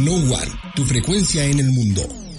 No One, tu frecuencia en el mundo.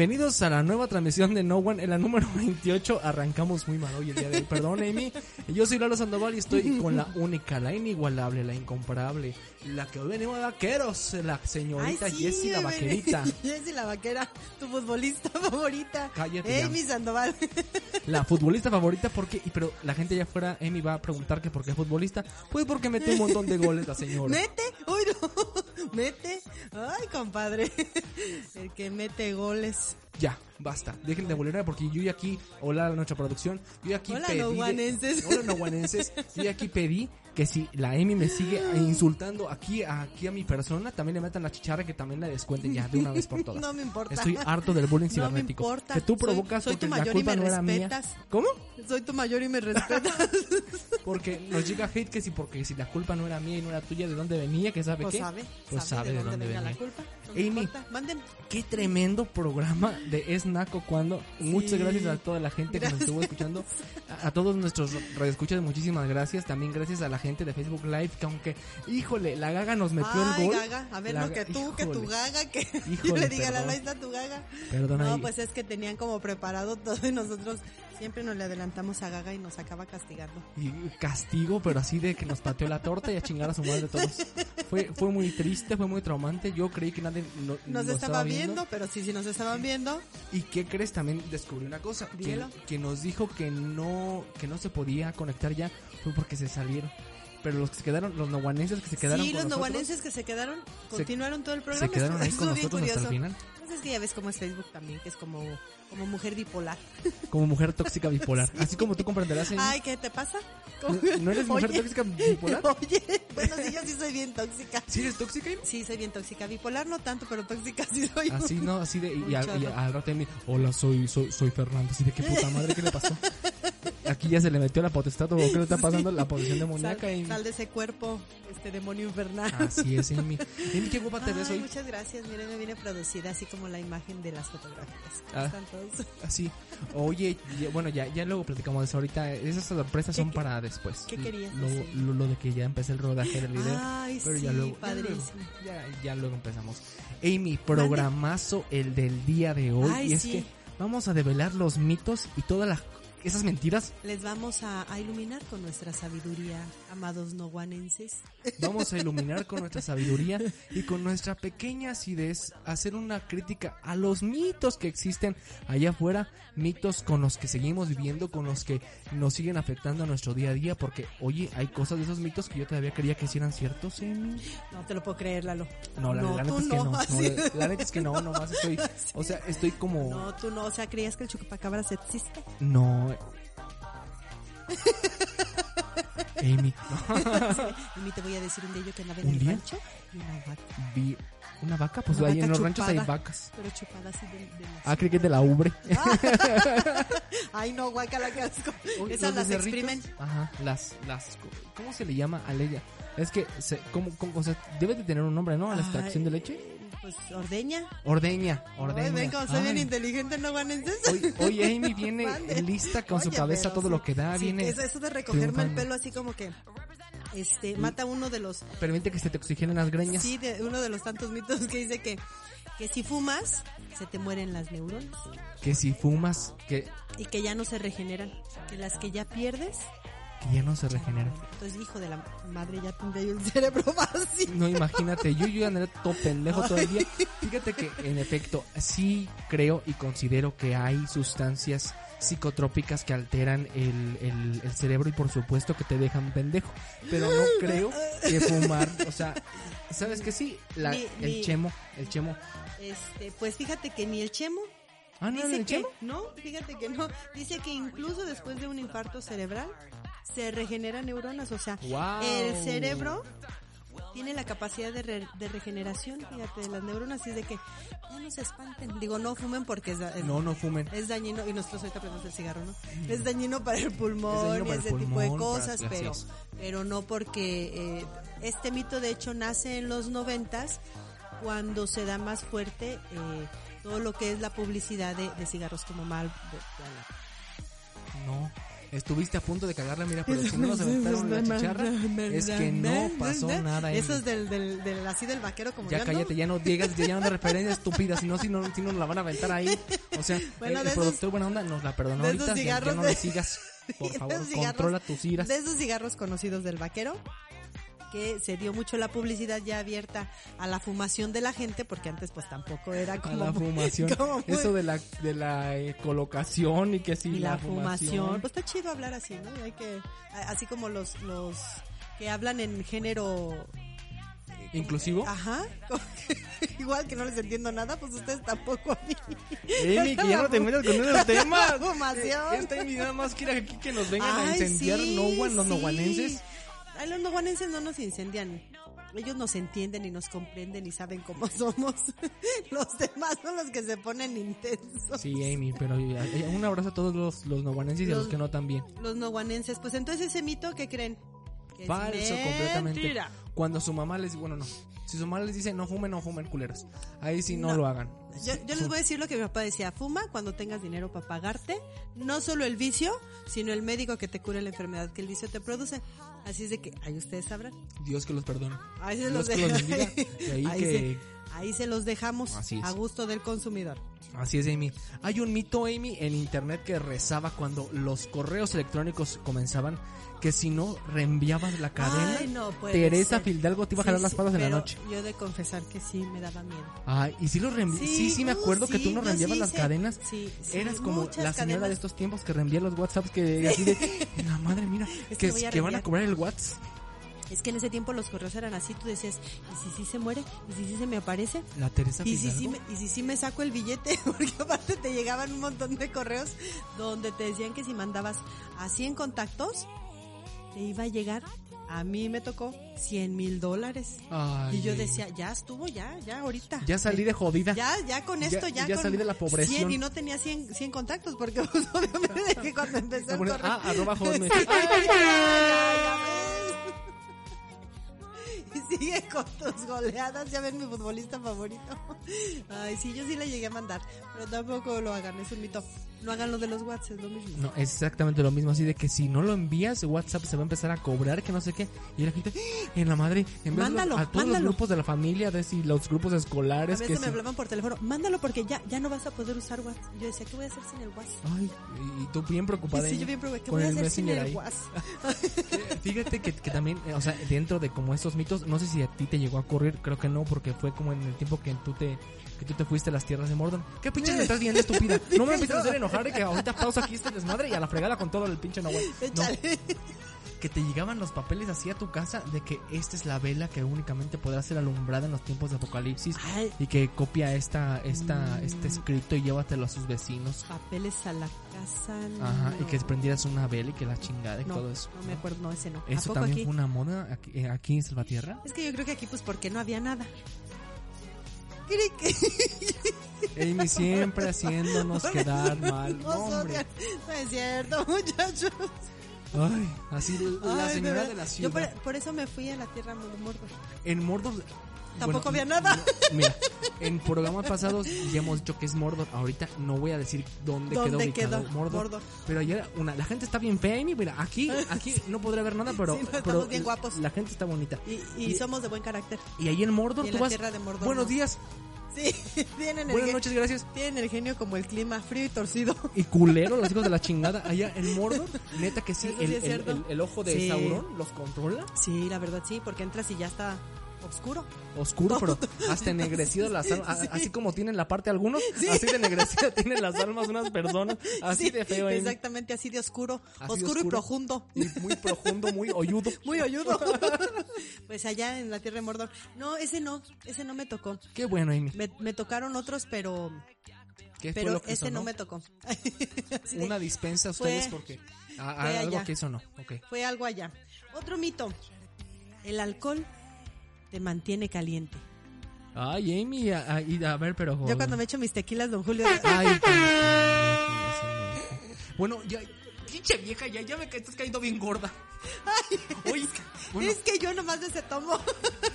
Bienvenidos a la nueva transmisión de No One, en la número 28. Arrancamos muy mal hoy el día de hoy. Perdón, Amy. Yo soy Lalo Sandoval y estoy con la única, la inigualable, la incomparable, la que hoy venimos de vaqueros, la señorita Ay, sí, Jessie la vaquerita. Jessie la vaquera, tu futbolista favorita. Cállate ya. Amy Sandoval. La futbolista favorita, porque, pero la gente allá afuera, Amy va a preguntar que por qué es futbolista. Pues porque mete un montón de goles la señora. Mete, uy no, mete. Ay, compadre. El que mete goles. Ya, basta. Dejen de bolear porque yo ya aquí, hola a nuestra producción, yo ya aquí Hola, pedí. de- noguanenses. hola, noguanenses. Yo ya aquí pedí que si la Amy me sigue insultando aquí, aquí a mi persona, también le metan la chicharra que también la descuenten ya de una vez por todas. No me importa. Estoy harto del bullying No me cibernético. importa. Que tú Soy- provocas soy tu porque la y culpa me no era mía. ¿Cómo? Soy tu mayor y me respetas. Porque nos llega hate que si porque si la culpa no era mía y no era tuya, ¿de dónde venía? ¿Qué sabe Pues qué? sabe, Pues sabe de dónde venga venía. la culpa. Amy. Manden. Qué tremendo programa de Es Naco cuando. Muchas gracias a toda la gente que nos estuvo escuchando. A, a todos nuestros radioescuchas, muchísimas gracias. También gracias a la gente de Facebook Live que aunque, híjole, la gaga nos metió Ay, el gol. gaga. A ver, La no, que tú, que tu gaga, que yo Híjole, le diga, perdón. la está tu gaga. Perdón No, ahí. pues es que tenían como preparado todo y nosotros siempre nos le adelantamos a Gaga y nos acaba castigando. Y castigo, pero así de que nos pateó la torta y a chingar a su madre todos. Fue, fue muy triste, fue muy traumante. Yo creí que nadie no- Nos lo estaba viendo, pero sí, sí nos estaban viendo. ¿Y qué crees? También descubrí una cosa. Que, nos dijo que no, que no se podía conectar ya fue porque se salieron. Pero los que se quedaron, los noguanenses que se quedaron sí, con los noguanenses que se quedaron, continuaron todo el programa. se quedaron ahí con nosotros hasta el final. Es que ya ves cómo es Facebook también, que es como, como mujer bipolar. Como mujer tóxica bipolar. Así como tú comprenderás, Amy. Ay, ¿qué te pasa? ¿No, no eres mujer Oye. tóxica bipolar? Oye, bueno, sí, yo sí soy bien tóxica. ¿Sí eres tóxica? Sí, soy bien tóxica. Bipolar no tanto, pero tóxica sí soy. Así, ¿no? Así de... Y, Un al, y al rato Amy, hola, soy, soy, soy Fernando. Así de, ¿qué puta madre? ¿Qué le pasó? Aquí ya se le metió la potestad o qué le está pasando la posesión Sal, demoníaca, Amy. sal de ese cuerpo, este demonio infernal. Así es, Amy. Amy, qué guapa te ves hoy. muchas gracias. Miren, me viene producida así como la imagen de las fotografías. Ah. Están todos. Así. Oye, ya- bueno, ya, ya luego platicamos de eso ahorita. Esas sorpresas son ¿Qué- para después. qué querías Lo, decir? lo, lo de que ya empecé el rodaje del video. Ay, pero sí, ya luego. padrísimo. Ya, luego- ya, ya luego empezamos. Amy, programazo el del día de hoy. Ay, y es sí. que vamos a develar los mitos y todas las esas mentiras. Les vamos a, a iluminar con nuestra sabiduría, amados noguanenses. Vamos a iluminar con nuestra sabiduría y con nuestra pequeña acidez hacer una crítica a los mitos que existen allá afuera, mitos con los que seguimos viviendo, con los que nos siguen afectando a nuestro día a día, porque oye, hay cosas de esos mitos que yo todavía creía que sí eran ciertos. Amy. No te lo puedo creer, Lalo. No, la, la neta es que no, no, la, la neta es que no, nomás estoy, o sea, estoy como, No, tú no. O sea, ¿creías que el chupacabras existe? no. Amy, Y ni te voy a decir un de ellos que andaba en ¿Un el día? rancho y una vaca. vi una vaca, pues Una ahí en los ranchos hay vacas. Pero chupada así de, de las- Ah, creí que es de la ubre. Ay, no, guacala, qué asco. Esas las becerritos, exprimen. Ajá, las, las, ¿cómo se le llama a ella? Es que, se, ¿cómo, cómo, o sea, debe de tener un nombre, ¿no? A la extracción de Ay, leche. Pues ordeña. Ordeña, ordeña. Ay, ven, como soy bien inteligente, no guanenses. Hoy, hoy Amy viene lista con su Oye, cabeza pero todo sí, lo que da, sí, viene. Eso, eso de recogerme el triunfando. pelo así como que este mata uno de los Permite que se te oxigenen las greñas. sí de uno de los tantos mitos que dice que que si fumas se te mueren las neuronas Que si fumas, que, y que ya no se regeneran, que las que ya pierdes, que ya no se regenera. entonces hijo de la madre ya tendría yo el cerebro vacío. No, imagínate, yo, yo andaré todo pendejo todo el día. Fíjate que, en efecto, sí creo y considero que hay sustancias psicotrópicas que alteran el, el, el cerebro y por supuesto que te dejan pendejo. Pero no creo que fumar, o sea, ¿Sabes que sí? La- el chemo, el chemo. Este, pues fíjate que ni el chemo Ah, no, dice el que chemo. no, fíjate que no. Dice que incluso después de un infarto cerebral se regeneran neuronas, o sea, Wow. el cerebro tiene la capacidad de, re- de regeneración, fíjate, de las neuronas, y es de que ya no se espanten. Digo, no fumen porque es, es- No, no fumen. es dañino, y nosotros ahorita aprendemos el cigarro, ¿no? Es dañino para el pulmón y ese tipo de cosas, pero, pero no porque eh, este mito de hecho nace en los noventas cuando se da más fuerte eh, todo lo que es la publicidad de, de cigarros como mal. No. Estuviste a punto de cagarla, mira, pero si no nos aventaron la chicharra, es que no pasó nada. Eso es del, del, del- así del vaquero como Ya cállate, ya no digas, ya no de referencia estúpida, si no, si no, si no nos la van a aventar ahí. O sea, Bueno, el, esos- productor buena onda nos la perdonó ahorita, ya- ya, no le sigas, por favor, controla tus iras. De esos cigarros conocidos del vaquero, que se dio mucho la publicidad ya abierta a la fumación de la gente, porque antes pues tampoco era A como... la fumación, como eso de la, de la eh, colocación y que sí, y la, la fumación. fumación. Pues está chido hablar así, ¿no? Hay que, a- así como los, los que hablan en género... ¿Inclusivo? Ajá. Igual que no les entiendo nada, pues ustedes tampoco a mí. Amy, que ya no te metas con esos temas. Fumación. Esta nada más quiere aquí que nos vengan a Ay, incendiar sí, Nowan, los sí. noguanenses. Ay, los noguanenses no nos incendian. Ellos nos entienden y nos comprenden y saben cómo somos. Los demás son los que se ponen intensos. Sí, Amy, pero eh, un abrazo a todos los, los noguanenses y a los que no también. Los noguanenses. Pues entonces ese mito, ¿qué creen? Que es Falso completamente. mentira. Cuando su mamá les bueno, no. Si su mamá les dice no fumen, no fumen culeros. Ahí sí no, No. lo hagan. Yo, yo les voy a decir lo que mi papá decía, fuma cuando tengas dinero para pagarte, no solo el vicio, sino el médico que te cure la enfermedad que el vicio te produce. Así es de que ahí ustedes sabrán. Dios que los perdone. Ahí se Dios los, que deja- los bendiga. Y ahí ahí que- se- ahí se los dejamos a gusto del consumidor. Así es, Amy. Hay un mito, Amy, en internet que rezaba cuando los correos electrónicos comenzaban que si no reenviabas la cadena, Ay, no puede Teresa ser. Fidalgo te iba a Sí, jalar las sí, patas en la noche. Yo de confesar que sí me daba miedo. Ay, y si lo sí, sí, me uh, acuerdo que sí, tú no reenviabas sí las cadenas. Sí, sí, Eras como la señora de estos tiempos que reenvía los WhatsApps que así de, la madre, mira, Es que, que voy a que van a cobrar el WhatsApp. Es que en ese tiempo los correos eran así, tú decías, ¿y si sí se muere? ¿Y si sí se me aparece? La Teresa Y si, sí me, y si sí me saco el billete, porque aparte te llegaban un montón de correos donde te decían que si mandabas a 100 contactos, te iba a llegar, a mí me tocó 100 mil dólares. Ay, Y yo decía, ya estuvo, ya, ya, ahorita. ya salí de jodida. Ya, ya con esto, Ya- ya, ya con salí de la pobreza. 100 y no tenía 100, 100 contactos, porque pues, obviamente que cuando empezó el correo... ah, arroba. Y sigue con tus goleadas, ya ven mi futbolista favorito. Ay, sí, yo sí le llegué a mandar, pero tampoco lo hagan, es un mito. No hagan lo de los WhatsApp, es lo mismo. No, es exactamente lo mismo, así de que si no lo envías, WhatsApp se va a empezar a cobrar, que no sé qué, y la gente, ¡Ah! en la madre, en vez Mándalo, a todos mándalo. los grupos de la familia, de si los grupos A escolares, que veces me si- hablaban por teléfono, mándalo porque ya, ya no vas a poder usar WhatsApp. Yo decía, ¿qué voy a hacer sin el WhatsApp? Ay, y tú bien preocupada. sí, ahí yo bien preocupada, ¿qué voy a hacer sin el. WhatsApp? Fíjate que, que también, eh, o sea, dentro de como estos mitos, no sé si a ti te llegó a ocurrir, creo que no, porque fue como en el tiempo que tú te que tú te fuiste a las tierras de Mordor. ¿Qué pinches me estás viendo, estúpida? No me empieces a hacer enojar y que ahorita pausa aquí este desmadre y a la fregada con todo el pinche no, güey. No, que te llegaban los papeles así a tu casa de que esta es la vela que únicamente podrá ser alumbrada en los tiempos de apocalipsis Ay. y que copia esta esta Mm. este escrito y llévatelo a sus vecinos. Papeles a la casa. Ajá, y no. que prendieras una vela y que la chingada y no, todo eso. No me acuerdo, no, ese no. ¿A Eso también aquí? fue una moda aquí, eh, aquí en Salvatierra. Es que yo creo que aquí, pues, porque no había nada. Amy siempre haciéndonos quedar mal. No, hombre. No es cierto, muchachos. Ay, así la Ay, señora de la Yo ciudad. por, por eso me fui a la tierra de Mordor. En Mordor. Tampoco había nada. mira, en programas pasados ya hemos dicho que es Mordor. Ahorita no voy a decir dónde, quedó ¿Dónde ubicado quedó? Mordor, Mordor. Pero ayer una, la gente está bien fea, Amy. Mira, aquí, aquí no podré ver nada, pero, Sí, pero bien guapos. la gente está bonita. Y, y somos de buen carácter. Y ahí en Mordor Y en tú la vas. tierra de Mordor Buenos no. días, Sí, tienen el, buenas noches, gracias. tienen el genio como el clima, frío y torcido. Y culero, los hijos de la chingada. Allá en Mordor, neta que sí, el, sí el- el ojo de Sí. Sauron los controla. Sí, la verdad sí, porque entras y ya está oscuro. oscuro, pero hasta ennegrecido las almas, así como tienen la parte algunos, así de ennegrecido tienen las almas unas personas, así Sí, de feo. Exactamente, así de oscuro. Así oscuro, y profundo. Y muy profundo, muy hoyudo. Muy hoyudo. pues allá en la tierra de Mordor. No, ese no, ese no me tocó. Qué bueno, Amy. Me, me tocaron otros, pero ¿Qué fue pero lo que ese sonó? no me tocó. Una dispensa a Fue- ustedes porque a- a- fue algo allá. que eso no. Ok. Fue algo allá. Otro mito. El alcohol te mantiene caliente. Ay, Amy, a, a- y a ver, pero. Yo cuando me echo mis tequilas, don Julio. Ay, Bueno, ya. Pinche vieja, ya, ya me ca- estás cayendo bien gorda. Oye, bueno, Es que yo nomás de ese tomo.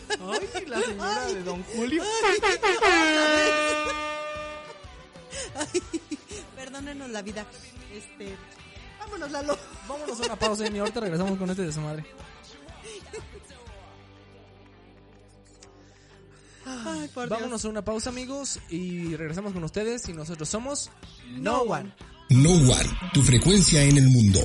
ay, la señora de Don Julio. Perdónenos la vida. Este, vámonos, Lalo. Vámonos a una pausa, Amy. Ahorita regresamos con este desmadre. Ay, por Dios. Vámonos a una pausa, amigos, y regresamos con ustedes. Y nosotros somos No One. No One, tu frecuencia en el mundo.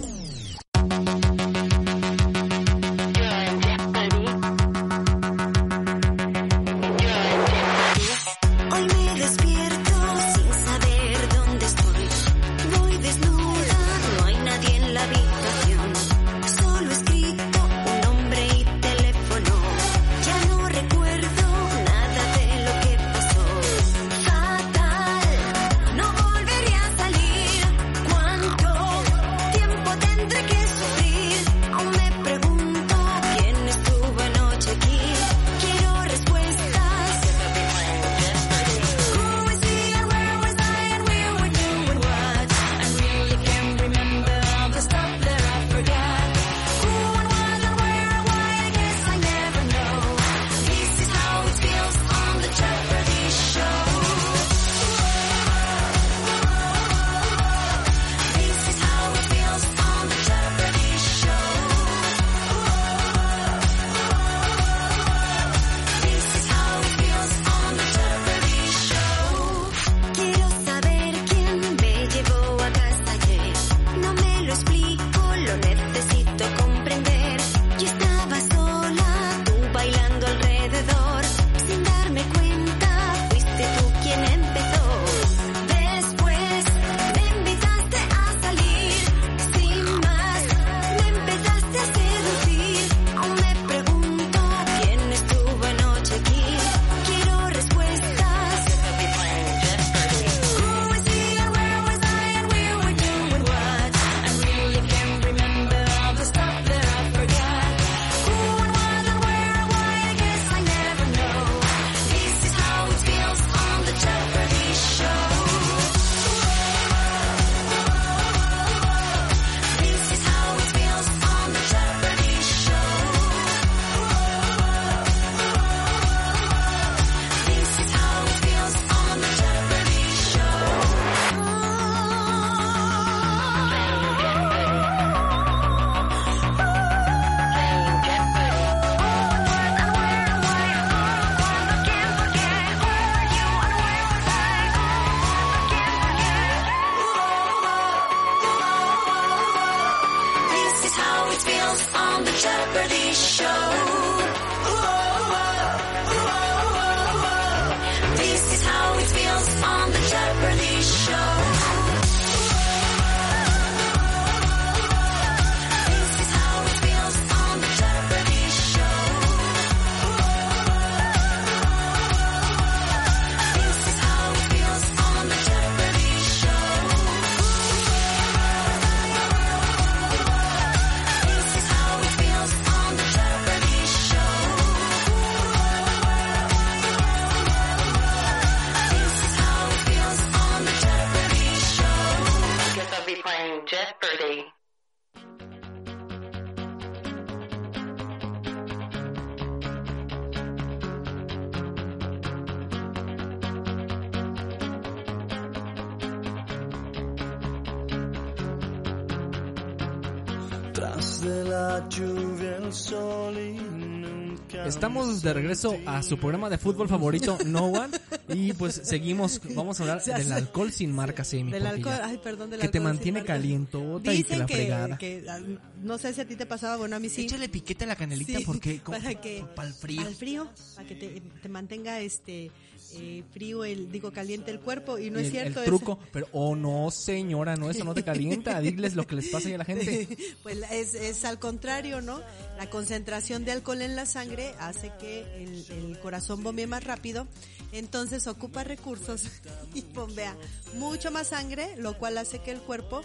Estamos de regreso a su programa de fútbol favorito, No One. Y pues seguimos, vamos a hablar del alcohol sin marcas, Amy. Del porque alcohol, ay, perdón, del que te alcohol mantiene calientota y que Dicen la que, fregada. que, ah, no sé si a ti te pasaba, bueno, a mí sí. Échale piquete a la canelita Sí, porque como- para que para el frío. al frío, para que te, te mantenga este eh, frío el digo caliente el cuerpo y no es cierto el truco, pero oh no señora, no eso no te calienta, diles lo que les pasa a la gente. pues es, es al contrario, ¿no? La concentración de alcohol en la sangre hace que el, el corazón bombee más rápido, entonces ocupa recursos y bombea mucho más sangre, lo cual hace que el cuerpo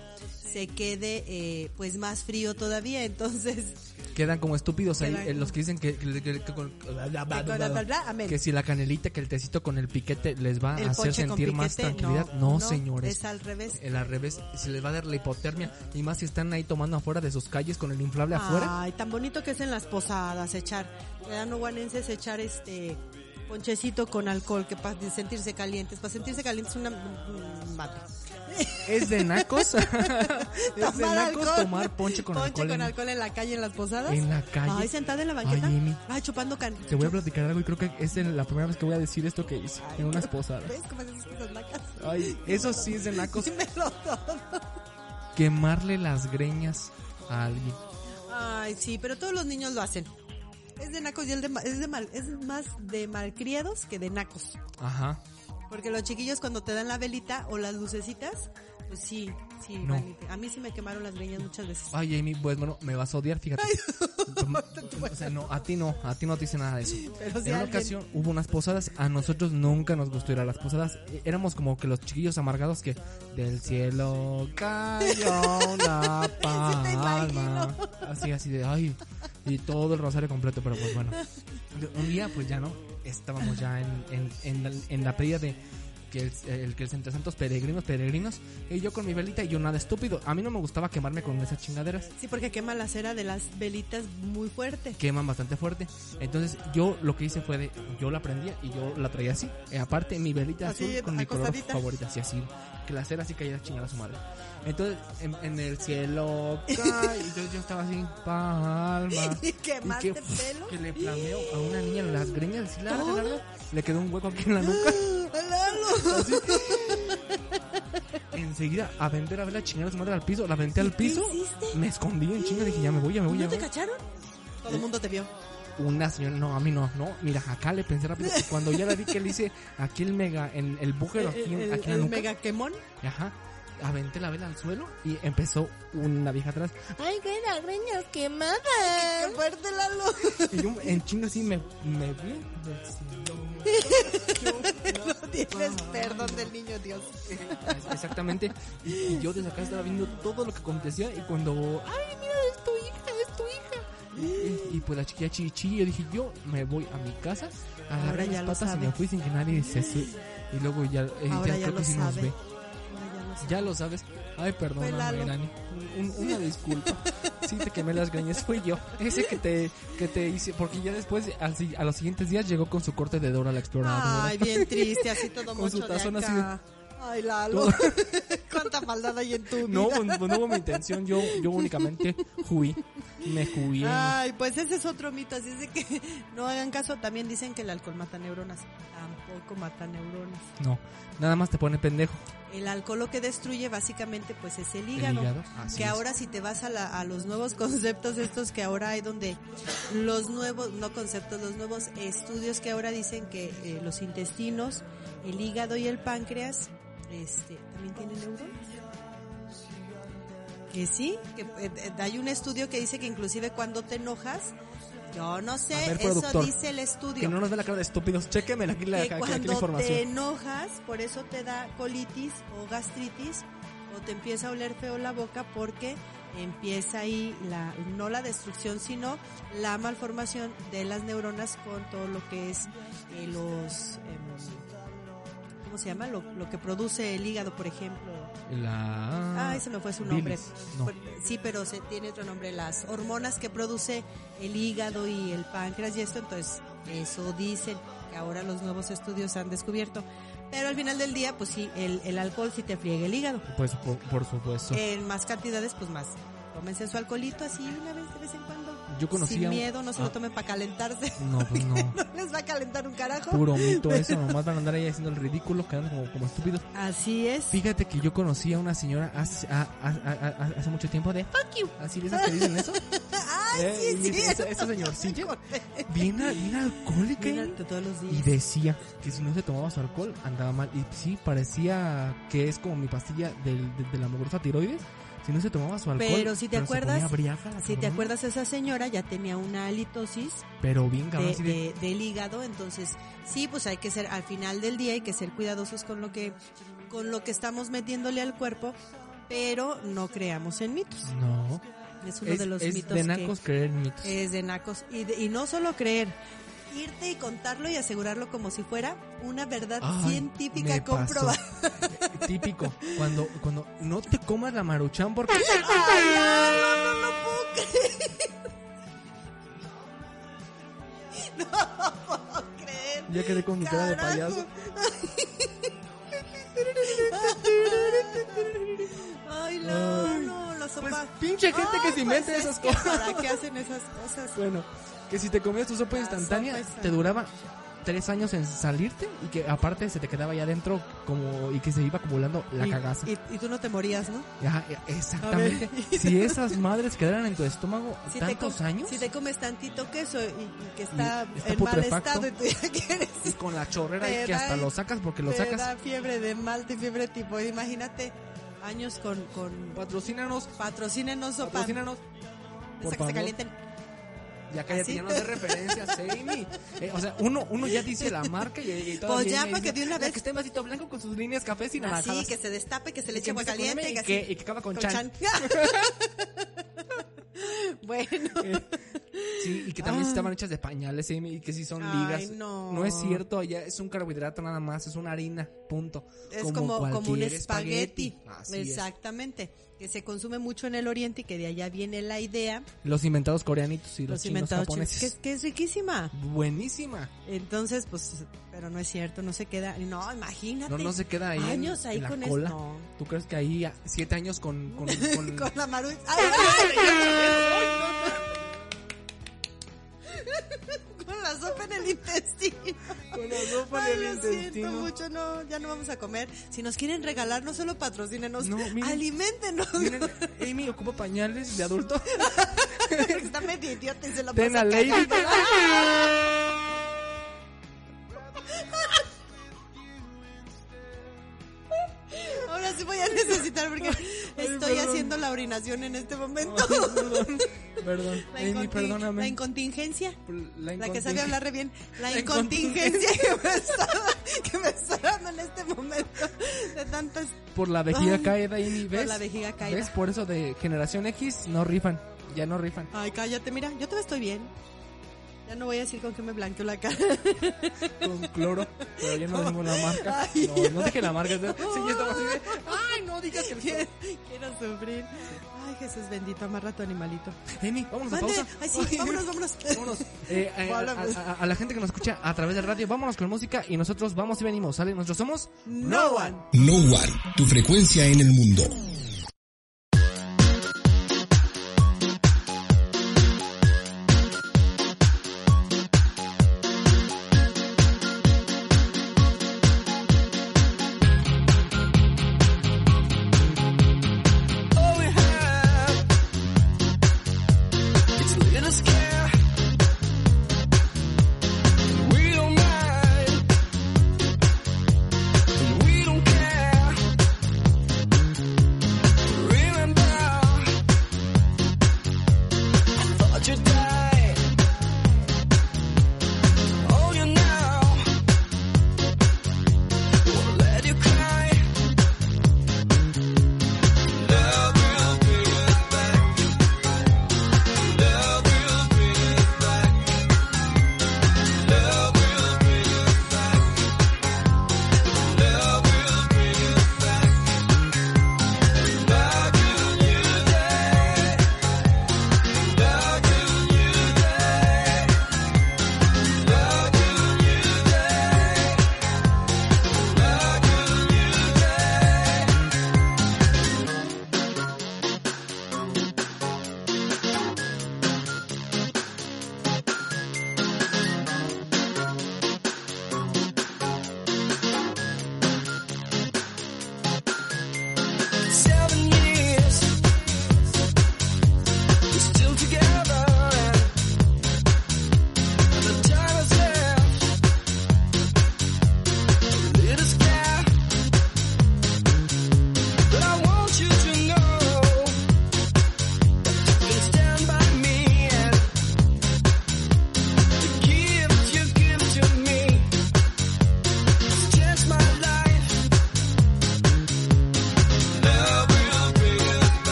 se quede eh, pues más frío todavía, entonces Quedan como estúpidos ahí eh, los que dicen que, que- que- que con- amén. que si la canelita, que el tecito con el piquete les va el a hacer sentir más tranquilidad. No, señores. Es al revés. El al revés, se les va a dar la hipotermia. Y más si están ahí tomando afuera de sus calles con el inflable afuera. Ay, tan bonito que es en las posadas echar, ¿verdad? No guanenses echar este ponchecito con alcohol que para sentirse calientes, para sentirse calientes una mm, mate. Es de nacos. es de nacos tomar ponche con Ponche alcohol. con en- alcohol en la calle en las posadas. En la calle. Ay, sentada en la banqueta. Ay, chupando can. Te voy a platicar algo y creo que es la primera vez que voy a decir esto que hice en unas posadas. ¿Ves cómo esas nacas? Ay, eso sí es de nacos. Quemarle las greñas a alguien. Ay, sí, pero todos los niños lo hacen. Es de nacos y el de, es de mal, es más de malcriados que de nacos. Ajá. Porque los chiquillos cuando te dan la velita o las lucecitas, pues sí, sí, No. a mí sí me quemaron las greñas muchas veces. Ay, Amy, pues bueno, me vas a odiar, fíjate. o sea, no, a ti no, a ti no te dice nada de eso. Pero si en una ocasión hubo unas posadas, a nosotros nunca nos gustó ir a las posadas. Eh, Éramos como que los chiquillos amargados que del cielo cayó una palma. así, así de, ay, y todo el rosario completo, pero pues bueno. Un día, pues ya no, estábamos ya en, en, en, la, en la pedida de que el, el que el Entre Santos peregrinos, peregrinos, y yo con mi velita y yo nada estúpido. A mí no me gustaba quemarme con esas chingaderas Sí, porque quema la cera de las velitas muy fuerte. queman bastante fuerte. Entonces yo lo que hice fue de, yo la prendía y yo la traía así. Eh, aparte mi velita Así, azul con mi color favorito, así así. Que la cera así cayera chingada a su madre. Entonces en, en el cielo cae, y entonces yo estaba así, palma. Y quemaste Y que, pelo. que le flameo a una niña en las greñas así larga, larga. Le quedó un hueco aquí en la nuca. ¡Lalo! Enseguida aventé la vela chingada a su madre al piso, la aventé al qué piso. hiciste? Me escondí en chinga, dije ya me voy, ya me voy, ya ¿No me te voy. cacharon? Todo el mundo te vio. Una señora, no, a mí no, no, mira, acá le pensé rápido. y Cuando ya la vi que le hice aquí el mega, en el bújero, aquí, El, en- el- aquí en la el nuca, mega quemón. ajá, aventé la vela al suelo y empezó una vieja atrás. ¡Ay, qué las greñas quemadas! ¡Qué fuerte, Lalo! Y yo en chingo así me, me vi. No tienes perdón del niño Dios. Exactamente. Y, y yo desde acá estaba viendo todo lo que acontecía y cuando, ay, mira, es tu hija, es tu hija. Y, y pues la chiquilla chichi, yo dije, yo me voy a mi casa, Ahora agarré ya mis patas y me fui sin que nadie se su Y luego ya, eh, Ahora ya ya creo lo que sí nos sabe. ve. Ya lo sabes. Ay, Lalo. Nani. Un- una disculpa. Sí, te quemé las greñas. Fui yo. Ese que te, que te hice. Porque ya después, a los siguientes días, llegó con su corte de Dora la Exploradora. Ay, bien triste, así todo Con su mucho de tazón así acá. Ay, Lalo. Cuánta maldad hay en tu No, vida. pues, no hubo mi intención. Yo, yo únicamente jugué. Me jugué. Ay, pues ese es otro mito, así es de que no hagan caso. También dicen que el alcohol mata neuronas. Tampoco mata neuronas. No, nada más te pone pendejo. El alcohol lo que destruye básicamente pues es el hígado. que es. ahora si te vas a, la- a los nuevos conceptos estos que ahora hay donde los nuevos, no conceptos, los nuevos estudios que ahora dicen que eh, los intestinos, el hígado y el páncreas este, también tienen neuronas. Que sí, que eh, eh, hay un estudio que dice que inclusive cuando te enojas, yo no sé, ver, eso dice el estudio Que no nos dé la cara de estúpidos. Chéqueme aquí la, que aquí- aquí la cuando te enojas, por eso te da colitis o gastritis o te empieza a oler feo la boca porque empieza ahí la no la destrucción sino la malformación de las neuronas con todo lo que es eh, los em, ¿cómo se llama? Lo, lo que produce el hígado, por ejemplo. La. Ay, se me fue su nombre. no. Sí, pero se tiene otro nombre. Las hormonas que produce el hígado y el páncreas y esto, entonces eso dicen que ahora los nuevos estudios han descubierto. Pero al final del día, pues sí, el, el alcohol sí te friega el hígado. Pues por, por supuesto. En más cantidades, pues más. Tómense su alcoholito así una vez de vez en cuando. Yo conocí sin miedo, no se lo ah. tomen para calentarse. No, pues no. No les va a calentar un carajo. Puro mito eso, nomás van a andar ahí haciendo el ridículo, quedando como, como estúpidos. Así es. Fíjate que yo conocí a una señora hace, a- a- a- a- hace mucho tiempo de fuck you. Así de esas que dicen eso. Ay, Eh, sí, y sí. esa, esa señorcilla, bien, bien alcohólica. Todos los Y días. decía que si no se tomaba su alcohol andaba mal. Y sí, parecía que es como mi pastilla del, de, de la mugrosa tiroides. Si no se tomaba su alcohol. Pero si te acuerdas, ponía briaga la Si te acuerdas, esa señora ya tenía una halitosis Pero bien cabrón, de, de- de- del hígado, entonces sí, pues hay que ser, al final del día hay que ser cuidadosos con lo que, con lo que estamos metiéndole al cuerpo, pero no creamos en mitos. No. Es uno Es, de los es mitos de que- nacos creer en mitos. es de nacos. Y, de- y no solo creer, irte y contarlo y asegurarlo como si fuera una verdad Ay, científica comprobada. Típico. Cuando, cuando no te comas la maruchan porque... Ay, no, no, no lo puedo creer. No puedo creer. Ya quedé con mi cara de payaso. Ay, no, no, la sopa. Pues, pinche gente que se inventa pues, es esas cosas. ¿Para qué hacen esas cosas? Bueno, que si te comías tu sopa instantánea, sopa te duraba tres años en salirte y que aparte se te quedaba ya adentro como y que se iba acumulando la Y- cagaza. Y, y tú no te morías, ¿no? Ajá, e- exactamente. Si esas madres quedaran en tu estómago Si tantos años si te comes tantito queso y, y que está, está en mal estado y tú ya quieres. y con la chorrera y que hasta lo sacas porque lo te sacas. da fiebre de malte y fiebre tipo. Imagínate años con, con Patrocínanos, patrocínenos sopa. patrocínanos. por que se calienten. Ya cállate, ¿Así? ya no de referencias, Amy. Eh, o sea, uno, uno ya dice la marca y, y todavía Pues ya, para que de una "La vez- que esté en vasito blanco con sus líneas cafés y naranjadas. Así, que se destape, que se le que eche agua con caliente. Y así- que- y que acaba con chan. bueno. Sí, y que también sí estaban hechas de pañales, Amy, y que sí son Ay, ligas. no. es cierto, ya es un carbohidrato nada más, es una harina, punto. Es como, como, un espagueti. Así es. Que se consume mucho en el oriente y que de allá viene la idea. Los inventados coreanitos y los, Los chinos inventados chinos, japoneses. que, es- que es riquísima. Buenísima. Entonces, pues, pero no es cierto, no se queda. No, imagínate. No, no se queda ahí en- Años ahí en, la con eso. cola. No. ¿Tú crees que ahí siete años con... con, con- Con la maru... ¡Ay, ay! Con la sopa en el intestino. con la sopa Ay, en el lo siento intestino? mucho, no, ya no vamos a comer. Si nos quieren regalar, no solo patrocínenos, No, miren. aliméntenos. Miren, Amy ocupa pañales de adulto. Porque está medio idiota y se la Ten pasa a Lady. Ahora sí voy a necesitar porque estoy perdón. haciendo la orinación en este momento. Perdón, perdón. La, Amy, perdóname. la incontingencia. La, La que sabe hablar re bien. La, La incontingencia que me, está, que me está dando en este momento. De tantas. Por la vejiga Ay, caída, Amy, ¿ves? la vejiga caída. ¿Ves? Por eso de generación X no rifan. Ya no rifan. Ay, cállate, mira, yo todavía estoy bien. Ya no voy a decir con qué me blanqueó la cara. Con cloro. Pero ya no decimos la marca. Ay. No, no dije la marca. Sí, ya estaba así de... Ay, no digas que... Quiero, quiero sufrir. Ay, Jesús bendito, amarra tu animalito. Amy, vámonos a pausa. Ay, sí, vámonos, vámonos. Vámonos. Eh, eh, a, Vámonos. a- la gente que nos escucha a través del radio, vámonos con música y nosotros vamos y venimos, ¿sale? Nosotros somos No one. No One, tu frecuencia en el mundo.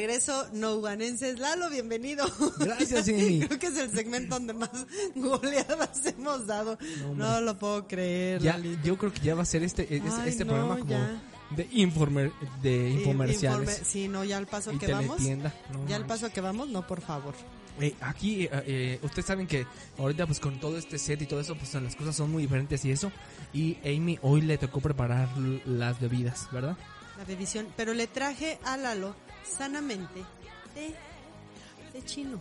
Regreso, nouganenses. Lalo, bienvenido. Gracias, Amy. Creo que es el segmento donde más goleadas hemos dado. No, lo puedo creer. Ya, yo creo que ya va a ser este, es- Ay, este no, programa como ya. de informer, de infomerciales. informe- Sí, no, ya al paso que vamos. No Ya al paso que vamos, no, por favor. Eh, aquí, eh, eh, ustedes saben que ahorita pues con todo este set y todo eso, pues las cosas son muy diferentes y eso. Y Amy hoy le tocó preparar las bebidas, ¿verdad? La bebición. Pero le traje a Lalo sanamente té, té chino.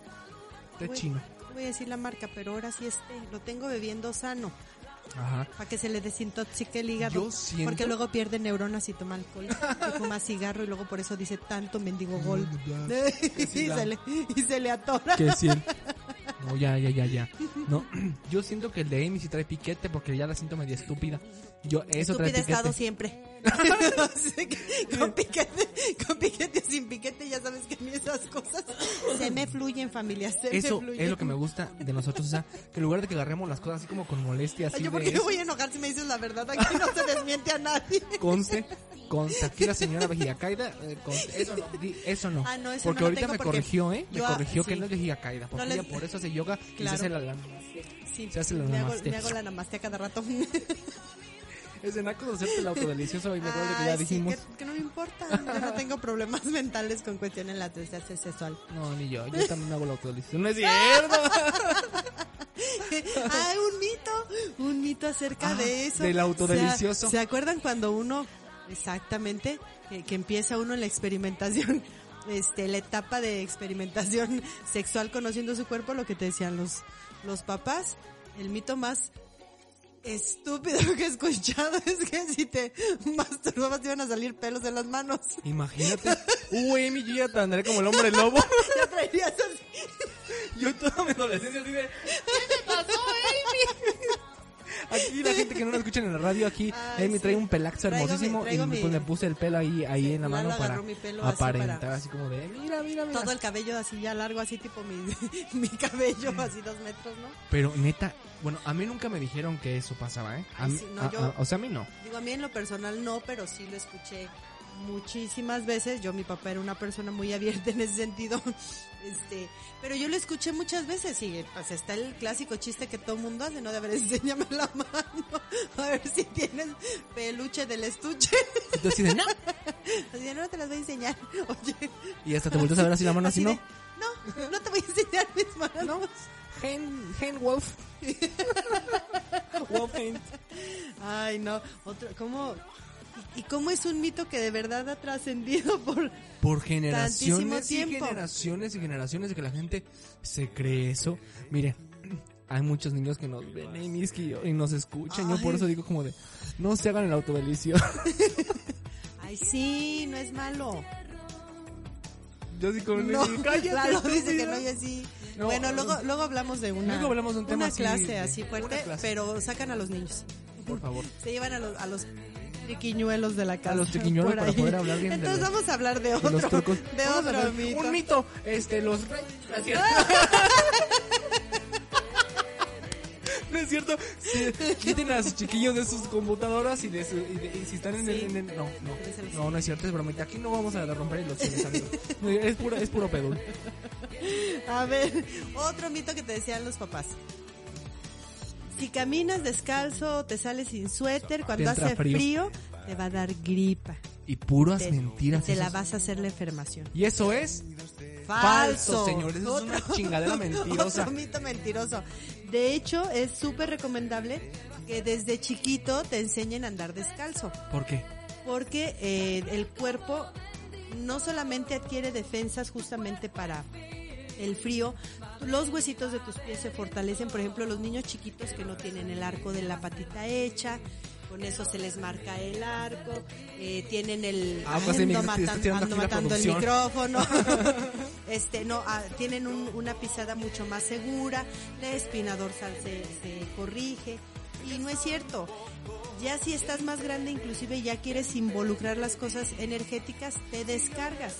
De Voy- chino. Voy a decir la marca, pero ahora sí es té. Lo tengo bebiendo sano. Ajá. Para que se le desintoxique el hígado. Yo siento- Porque luego pierde neuronas y toma alcohol. y fuma cigarro y luego por eso dice tanto mendigo gol. y, se le, y se le atora. Que sí. No, ya, ya, ya, ya. No, yo siento que el de Amy sí trae piquete porque ya la siento media estúpida. Yo, eso Estúpida he estado siempre. Que con piquete, con piquete o sin piquete, ya sabes que a mí esas cosas se me fluyen, familia. Se Eso me fluyen. es lo que me gusta de nosotros, o sea, que en lugar de que agarremos las cosas así como con molestia, así Ay, Yo de porque me voy a enojar si me dices la verdad. Aquí no se desmiente a nadie. conste, conste, aquí la señora vejiga caída, eh, eso no, di- eso no, Ah, no, eso porque no ahorita me porque corrigió, eh, me yo, corrigió que sí. no es vejiga caída, porque No les- ella por eso hace yoga y Claro. se hace la, la- Sí, Se hace la me, hago, me hago la namaste a cada rato. es de naco de hacerte el autodelicioso y me acuerdo que ya sí, dijimos, que, que no me importa. Yo no tengo problemas mentales con cuestión en la tercera sexual. no, ni yo, yo también hago el autodelicioso, no es cierto, Ay, un mito, un mito acerca Ah, de eso. del autodelicioso. ¿Se, ¿Se acuerdan cuando uno, exactamente, que, que empieza uno en la experimentación, este, la etapa de experimentación sexual conociendo su cuerpo, lo que te decían los, los papás, el mito más estúpido que he escuchado es que si te masturbabas te iban a salir pelos en las manos. imagínate, uh, Amy, yo ya te andaré como el hombre lobo, Ya traerías así. yo toda mi adolescencia así de, ¿qué te pasó, Amy? Aquí la gente que no lo escucha en la radio, aquí Ay, Amy sí. trae un pelaxo Traigo mi- hermosísimo traigo y mi- pues le puse el pelo ahí, ahí Sí, en la mano para pelo así aparentar para- así como de, mira, mira, mira. Todo el cabello así ya largo, así tipo mi, mi cabello, así dos metros, ¿no? Pero neta, bueno, a mí nunca me dijeron que eso pasaba, ¿eh? A mí- sí, no, a- yo- a- o sea, a mí no. Digo, a mí en lo personal no, pero sí lo escuché muchísimas veces. Yo, mi papá era una persona muy abierta en ese sentido. Este, pero yo lo escuché muchas veces y pues está el clásico chiste que todo mundo hace, ¿no? De ver, enséñame la mano, a ver si tienes peluche del estuche. Entonces de, no. Así de, no te las voy a enseñar. Oye. Y hasta te vuelves a ver así la mano así, de, ¿no? no, no te voy a enseñar mis manos. No. Hen, hen Wolf. Wolf Hen. Ay, no. Otro, ¿cómo? ¿Y, y cómo es un mito que de verdad ha trascendido por... Por generaciones y generaciones y generaciones de que la gente se cree eso. Mire, hay muchos niños que nos ven es que yo- y nos escuchan. Yo por eso digo como de, no se hagan el autodelicio. Ay, sí, no es malo. Yo así como, No, cállate. Lalo dice que estúpida". no, yo sí. No, bueno, no. luego, luego hablamos de una, Luego hablamos de un tema una clase así fuerte, clase. pero sacan a los niños. Por favor. Se llevan a los, a los triquiñuelos de la casa. los triquiñuelos para poder hablar bien de Entonces los- vamos a hablar de De otro, los de a otro mito. Un mito, este, los reyes. ¿no es cierto? No es cierto. Sí, quiten a sus chiquillos de sus computadoras y, de su- y de- y si están en el, Sí. en el- No, no. No, no es cierto, es bromita. Aquí no vamos a romper ilusiones, amigos. Es puro, es puro pedul. A ver, otro mito que te decían los papás. Si caminas descalzo, te sales sin suéter, cuando hace frío. frío. te va a dar gripa. Y puras Te, mentiras. te la vas a hacer la enfermación. Y eso es Falso, señores, eso es una chingadera mentirosa. Otro mito mentiroso. De hecho, es súper recomendable que desde chiquito te enseñen a andar descalzo. ¿Por qué? Porque eh, el cuerpo no solamente adquiere defensas justamente para el frío, los huesitos de tus pies se fortalecen, por ejemplo, los niños chiquitos que no tienen el arco de la patita hecha, con eso se les marca el arco, eh, tienen el Ah, pues sí, ando, matan- la matando el micrófono, este, no, ah, tienen un- una pisada mucho más segura, la espina dorsal se, se corrige y no es cierto. Ya si estás más grande, inclusive ya quieres involucrar las cosas energéticas, te descargas.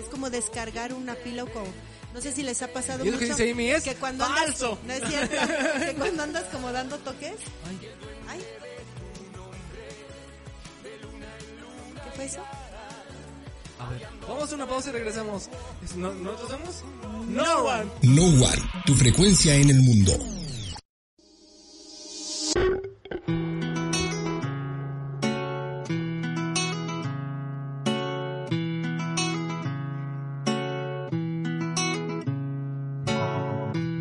Es como descargar una pila o como, no sé si les ha pasado mucho que dice Amy es que cuando falso. andas, no es cierto, que cuando andas como dando toques, Ay, ay, ¿qué fue eso? a ver, vamos a una pausa y regresamos. Es- ¿no- ¿Nosotros somos? No one. No One, tu frecuencia en el mundo.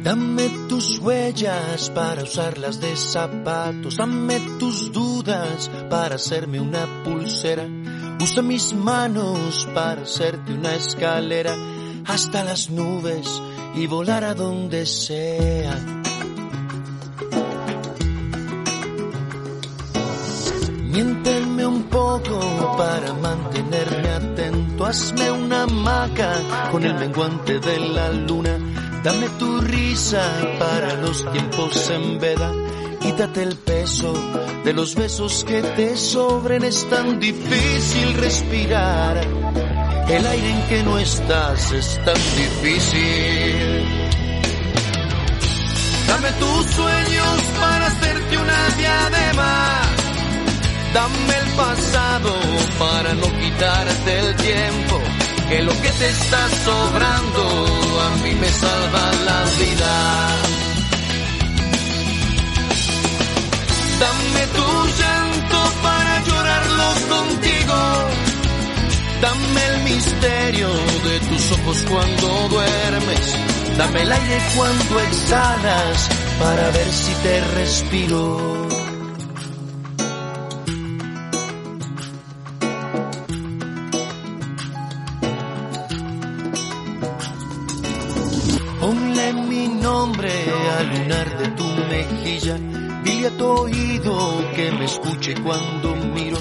Dame tus huellas para usarlas de zapatos. Dame tus dudas para hacerme una pulsera. Usa mis manos para hacerte una escalera hasta las nubes y volar a donde sea. Miénteme un poco para mantenerme atento. Hazme una hamaca con el menguante de la luna. Dame tu risa para los tiempos en veda. Quítate el peso de los besos que te sobren. Es tan difícil respirar. El aire en que no estás es tan difícil. Dame tus sueños para hacerte una diadema. Dame el pasado para no quitarte el tiempo. Que lo que te está sobrando a mí me salva la vida. Dame tu llanto para llorarlo contigo. Dame el misterio de tus ojos cuando duermes. Dame el aire cuando exhalas para ver si te respiro. Escuche cuando miro.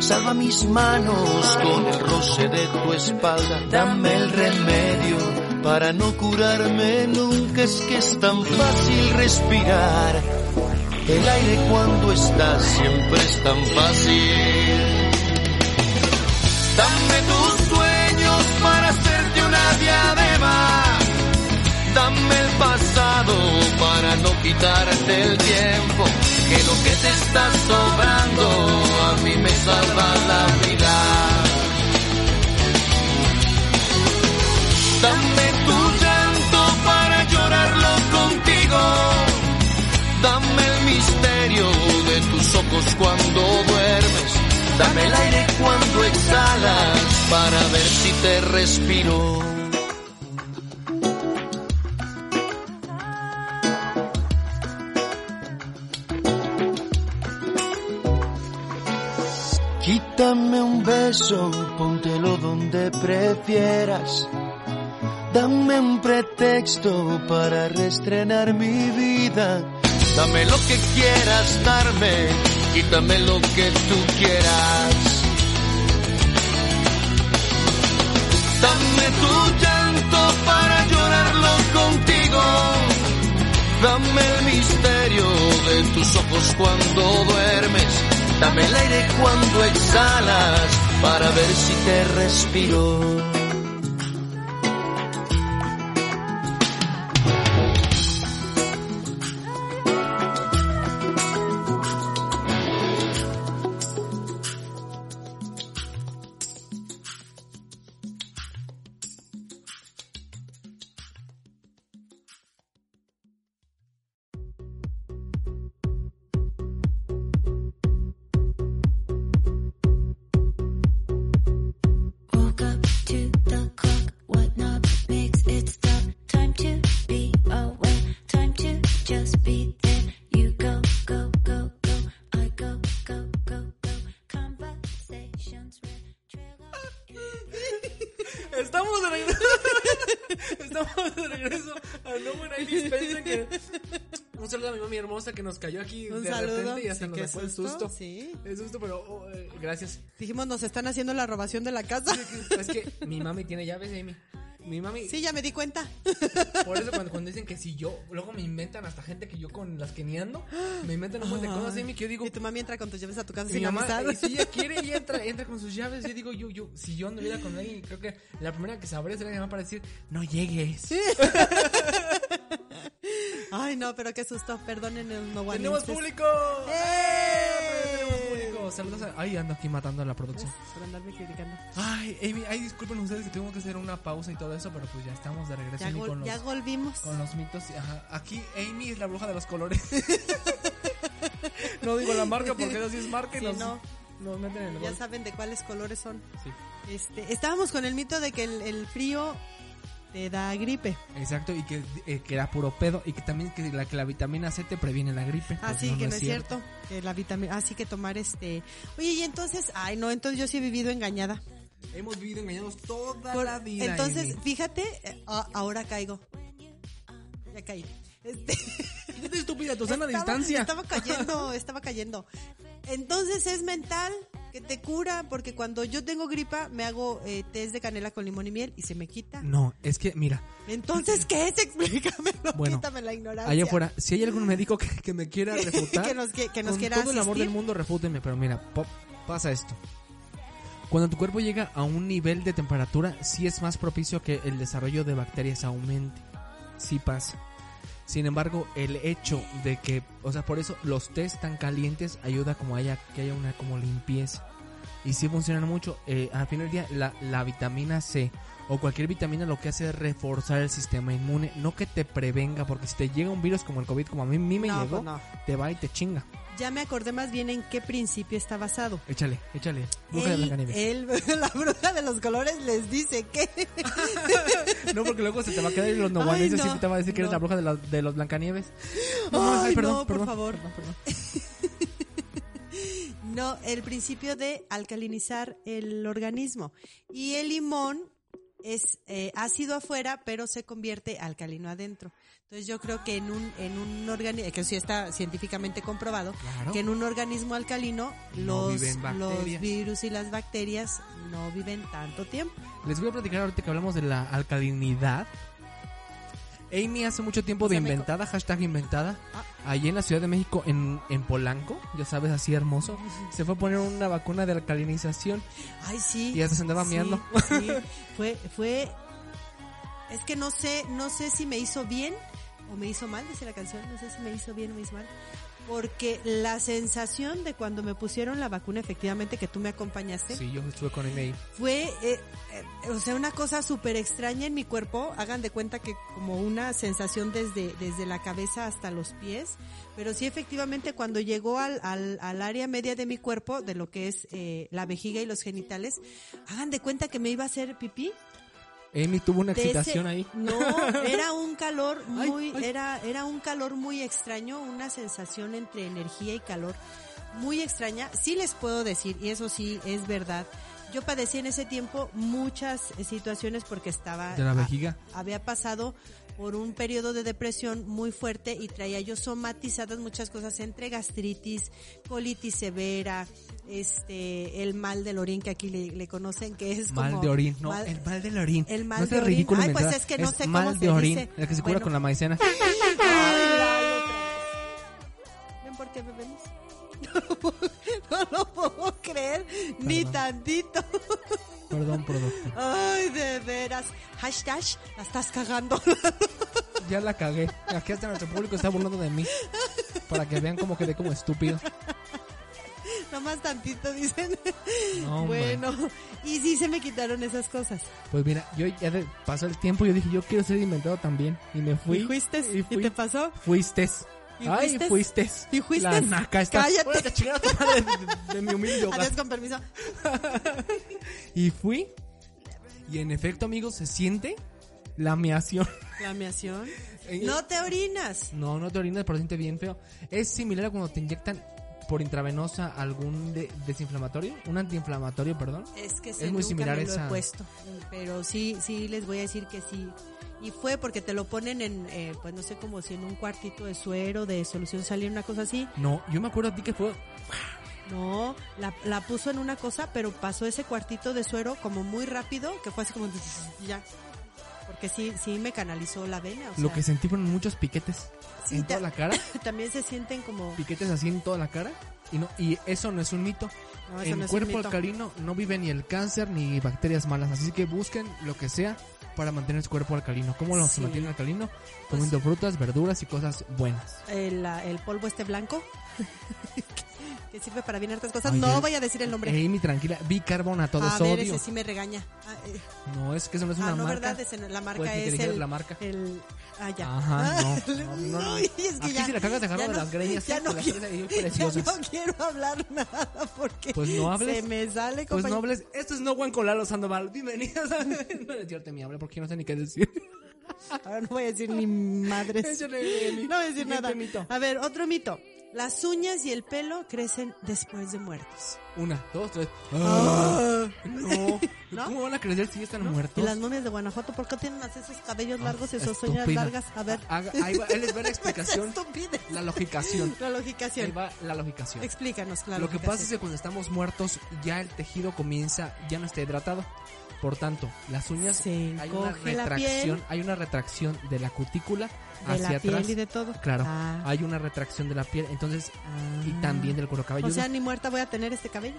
Salva mis manos con el roce de tu espalda. Dame el remedio para no curarme nunca. Es que es tan fácil respirar. El aire cuando estás siempre es tan fácil. Dame tus sueños para hacerte una diadema. Dame el pasado para no quitarte el tiempo. Que lo que te está sobrando a mí me salva la vida. Dame tu llanto para llorarlo contigo. Dame el misterio de tus ojos cuando duermes. Dame el aire cuando exhalas para ver si te respiro. prefieras. Dame un pretexto para restrenar mi vida. Dame lo que quieras darme, quítame lo que tú quieras. Dame tu llanto para llorarlo contigo. Dame el misterio de tus ojos cuando duermes. Dame el aire cuando exhalas para ver si te respiro. Estamos de regreso. Estamos de regreso a No Dispenser, que Un saludo a mi mami hermosa que nos cayó aquí Un de saludo. repente y hasta Sí, nos dejó el susto, sí. El susto, pero oh, eh, gracias. Dijimos, nos están haciendo la robación de la casa. Es que mi mami tiene llaves, Amy. Mi mami, Sí, ya me di cuenta. por eso cuando, cuando dicen que si yo, luego me inventan hasta gente que yo con las que ni ando, me inventan un montón de cosas, Amy, que yo digo, Y tu mami entra con tus llaves a tu casa sin mamá, avisar. eh, si ella quiere y entra, entra con sus llaves, yo digo, yo, yo, si yo anduviera con alguien, creo que la primera que sabría sería mi mamá para decir, no llegues. Ay, no, pero qué susto. Perdonen el no one ¡Tenemos público! ¡Eh! Saludos a... Ay, ando aquí matando a la producción. Por andarme criticando. Ay, Amy, ay, disculpen ustedes que tuvimos que hacer una pausa y todo eso, pero pues ya estamos de regreso Ya, con, los, volvimos. con los mitos. Ajá. Aquí Amy es la bruja de los colores. no digo la marca porque esa sí es marca y Sí, nos, no. nos meten en el Ya saben de cuáles colores son. Sí. Este, estábamos con el mito de que el, el frío te da gripe. Exacto, y que, eh, que era puro pedo y que también que la, que la vitamina C te previene la gripe. Pues Así que no es cierto. Que la vitamina, así que tomar este. Oye, y entonces, ay no, entonces yo sí he vivido engañada. Hemos vivido engañados toda Por- la vida. entonces, Amy. fíjate, eh, a- ahora caigo. Ya caí. Este, ¿Qué te estúpida? Tu sana distancia. Estaba cayendo, estaba cayendo. Entonces es mental que te cura porque cuando yo tengo gripa me hago eh, test de canela con limón y miel y se me quita. No, es que, mira, Entonces, ¿qué es? Explícamelo, Bueno, quítame la ignorancia. allá afuera, si hay algún médico que, que me quiera refutar, Que nos que- que nos con quiera todo el amor del mundo, refútenme. Pero mira, pop, pasa esto. Cuando tu cuerpo llega a un nivel de temperatura, sí es más propicio que el desarrollo de bacterias aumente. Sí pasa. Sin embargo, el hecho de que, o sea, por eso los test tan calientes ayuda como haya, que haya una como limpieza. Y sí funcionan mucho. Eh, al final del día, la, la vitamina C o cualquier vitamina lo que hace es reforzar el sistema inmune, no que te prevenga, porque si te llega un virus como el COVID, como a mí, mí me No, llegó, pues no. te va y te chinga. Ya me acordé más bien en qué principio está basado. Échale, échale. Bruja de Blancanieves. él- la bruja de los colores les dice que No, porque luego se te va a quedar y los Ay, noguaneses no, y te va a decir que eres no. la bruja de, la- de los Blancanieves. Ay, ay, perdón, no, por perdón, favor. perdón, perdón. No, el principio de alcalinizar el organismo. Y el limón es eh, ácido afuera, pero se convierte alcalino adentro. Entonces yo creo que en un, en un organismo, que sí está científicamente comprobado, Claro. que en un organismo alcalino No los, los virus y las bacterias no viven tanto tiempo. Les voy a platicar ahorita que hablamos de la alcalinidad. Amy hace mucho tiempo de Se inventada, hashtag inventada, Ah. allí en la Ciudad de México, en, en Polanco, ya sabes, así hermoso, se fue a poner una vacuna de alcalinización Ay, sí. y hasta se andaba Sí, miando. sí. Fue, fue, es que no sé, no sé si me hizo bien o me hizo mal, dice la canción, no sé si me hizo bien o me hizo mal. Porque la sensación de cuando me pusieron la vacuna, efectivamente, que tú me acompañaste, Sí, yo estuve con ahí. fue, eh, eh, o sea, una cosa súper extraña en mi cuerpo. Hagan de cuenta que como una sensación desde, desde la cabeza hasta los pies. Pero sí, efectivamente, cuando llegó al, al, al área media de mi cuerpo, de lo que es eh, la vejiga y los genitales, hagan de cuenta que me iba a hacer pipí. Amy tuvo una excitación ese- ahí. No, era un calor muy, ay. era, era un calor muy extraño, una sensación entre energía y calor muy extraña. Sí les puedo decir, y eso sí es verdad. Yo padecí en ese tiempo muchas situaciones porque estaba De la vejiga. había pasado por un periodo de depresión muy fuerte y traía yo somatizadas muchas cosas entre gastritis, colitis severa, este, el mal del orín que aquí le, le conocen que es Mal como de orín, no, mal- el mal del orín. El mal no de orín. Ay, pues es que no sé cómo mal se de orín, dice. el que se cura Bueno. con la maicena. ¿Ven por qué me. No lo puedo, no lo puedo creer, ni tantito. Perdón, producto. Ay, de veras. Hashtag, la estás cagando. Ya la cagué. Aquí hasta nuestro público está burlando de mí. Para que vean como quedé como estúpido. Nomás tantito, dicen. No, bueno, y sí se me quitaron esas cosas. Pues mira, yo ya de- pasó el tiempo y yo dije, yo quiero ser inventado también. Y me fui. ¿Y fuiste? Y ¿Y, fui. te pasó? Fuistes. ¿Y Ay, fuistes. ¿Y fuistes? La naca. Cállate. A tu madre de, mi humilde hogar. Adiós, con permiso. Y fui. Y en efecto, amigos, se siente la meación. Lameación. Eh, No te orinas. No, no te orinas, pero siente bien feo. Es similar a cuando te inyectan por intravenosa algún de- desinflamatorio, un antiinflamatorio, perdón. Es que Es se muy nunca similar me lo esa- he puesto. Pero sí, sí les voy a decir que sí. Y fue porque te lo ponen en, eh, pues no sé, como si en un cuartito de suero, de solución salía una cosa así. No, yo me acuerdo a ti que fue No, la, la puso en una cosa, pero pasó ese cuartito de suero como muy rápido, que fue así como ya. Porque sí, sí me canalizó la vena. O lo sea, que sentí fueron muchos piquetes Sí, en toda la cara, también se sienten como... piquetes así en toda la cara. Y no y eso no es un mito. No, en no cuerpo alcalino no vive ni el cáncer ni bacterias malas, así que busquen lo que sea para mantener su cuerpo alcalino. ¿Cómo lo Sí. mantiene alcalino? Pues- Comiendo frutas, verduras y cosas buenas. el, el polvo este blanco, que sirve para bien hartas cosas. Ay, no voy a decir el nombre. Amy, tranquila, bicarbonato de a ver, sodio. ese sí me regaña. Ah, eh, No, es que eso no es ah, una no, marca. ¿verdad? No- la marca te es el... la marca. el ah, ya. Ajá, no, Ah, no, no, no. y es que Aquí ya- si la cagas ya de las greñas, ya ¿eh? no, quiero, ya no quiero hablar nada porque Pues no hables. se me sale Pues compañero. no hables. Esto es No Buen con Lalo Sandoval. Bienvenidas a... No es cierto, mi hable porque no sé ni qué decir. Ahora no voy a decir ni madres. No voy a decir nada. A ver, otro mito. Las uñas y el pelo crecen después de muertos. Una, dos, tres. Ah. No. ¿No? ¿Cómo van a crecer si ya están ¿No? muertos? Y las momias de Guanajuato, ¿por qué tienen así esos cabellos largos y Ah, esos uñas largas? A ver. Haga- ahí va, él les va la explicación. La logicación. La Ahí logicación. va la logicación. Explícanos la Lo que pasa es que cuando estamos muertos, ya el tejido comienza, ya no está hidratado. Por tanto, las uñas Se hay una retracción, hay una retracción de la cutícula de hacia la piel atrás. y de todo. Claro, Ah. hay una retracción de la piel, entonces y Ah. también del cuero cabelludo. O sea, ni muerta voy a tener este cabello.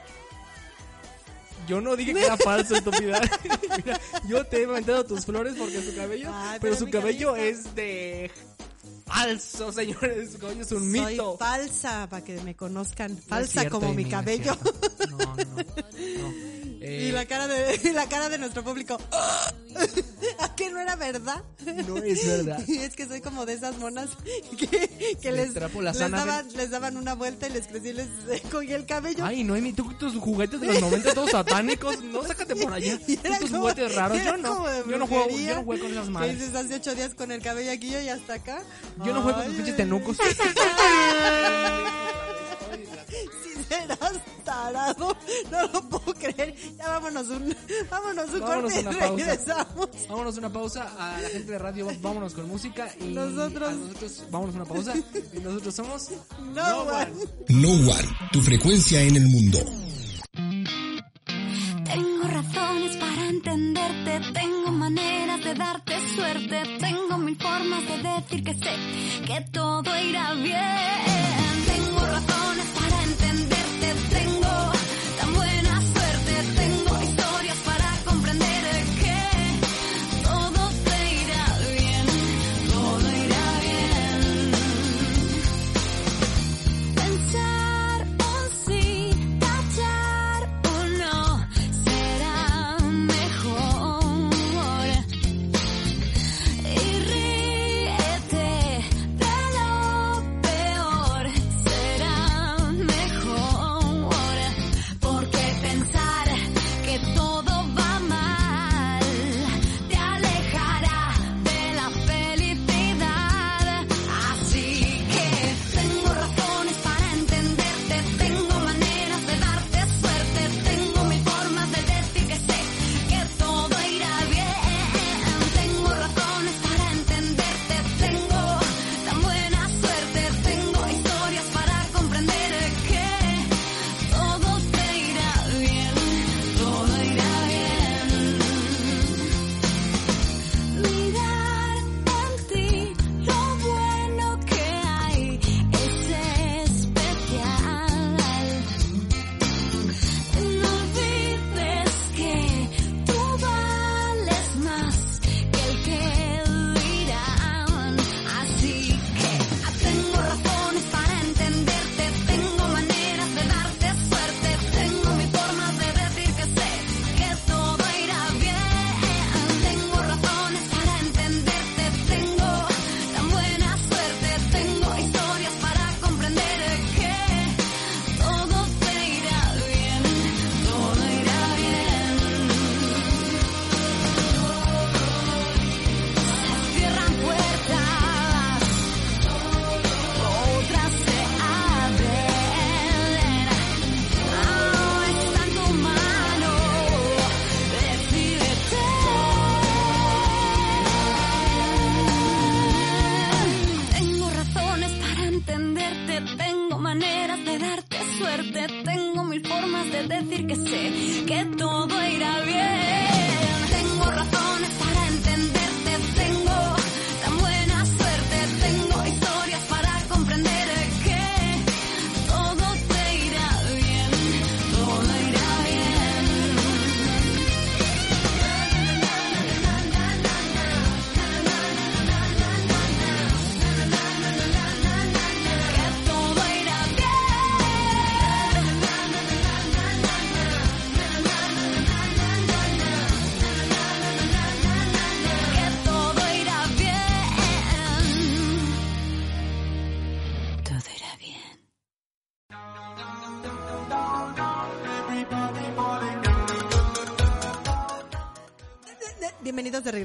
yo no dije que era falso, estúpida. Mira, yo te he inventado tus flores porque su cabello, Ay, pero, pero su cabello es de falso, señores. Su cabello es un Soy mito. falsa, para que me conozcan. No Falsa cierto, como mi no cabello. No, no, no. Eh, Y la cara de y la cara de nuestro público. ¿A que no era verdad? No es verdad. Es que soy como de esas monas que, que les, les, daban, les daban una vuelta y les crecí y les cogí el cabello. Ay, Noemi, tú con tus juguetes de los 90 todos satánicos, no sácate por allá. Y Tú tus como- juguetes raros, yo no. Yo no juego, yo no juego con esas madres. dices hace ocho días con el cabello aquí y hasta acá. Yo no juego con tus pinches tenucos. Serás tarado, no lo puedo creer. Ya vámonos un, vámonos un Vámonos corte una y pausa. regresamos. Vámonos una pausa a la gente de radio, vámonos con música y Nosotros- a nosotros vámonos una pausa y nosotros somos No, One. No One, tu frecuencia en el mundo. Tengo razones para entenderte, tengo maneras de darte suerte, tengo mil formas de decir que sé que todo irá bien.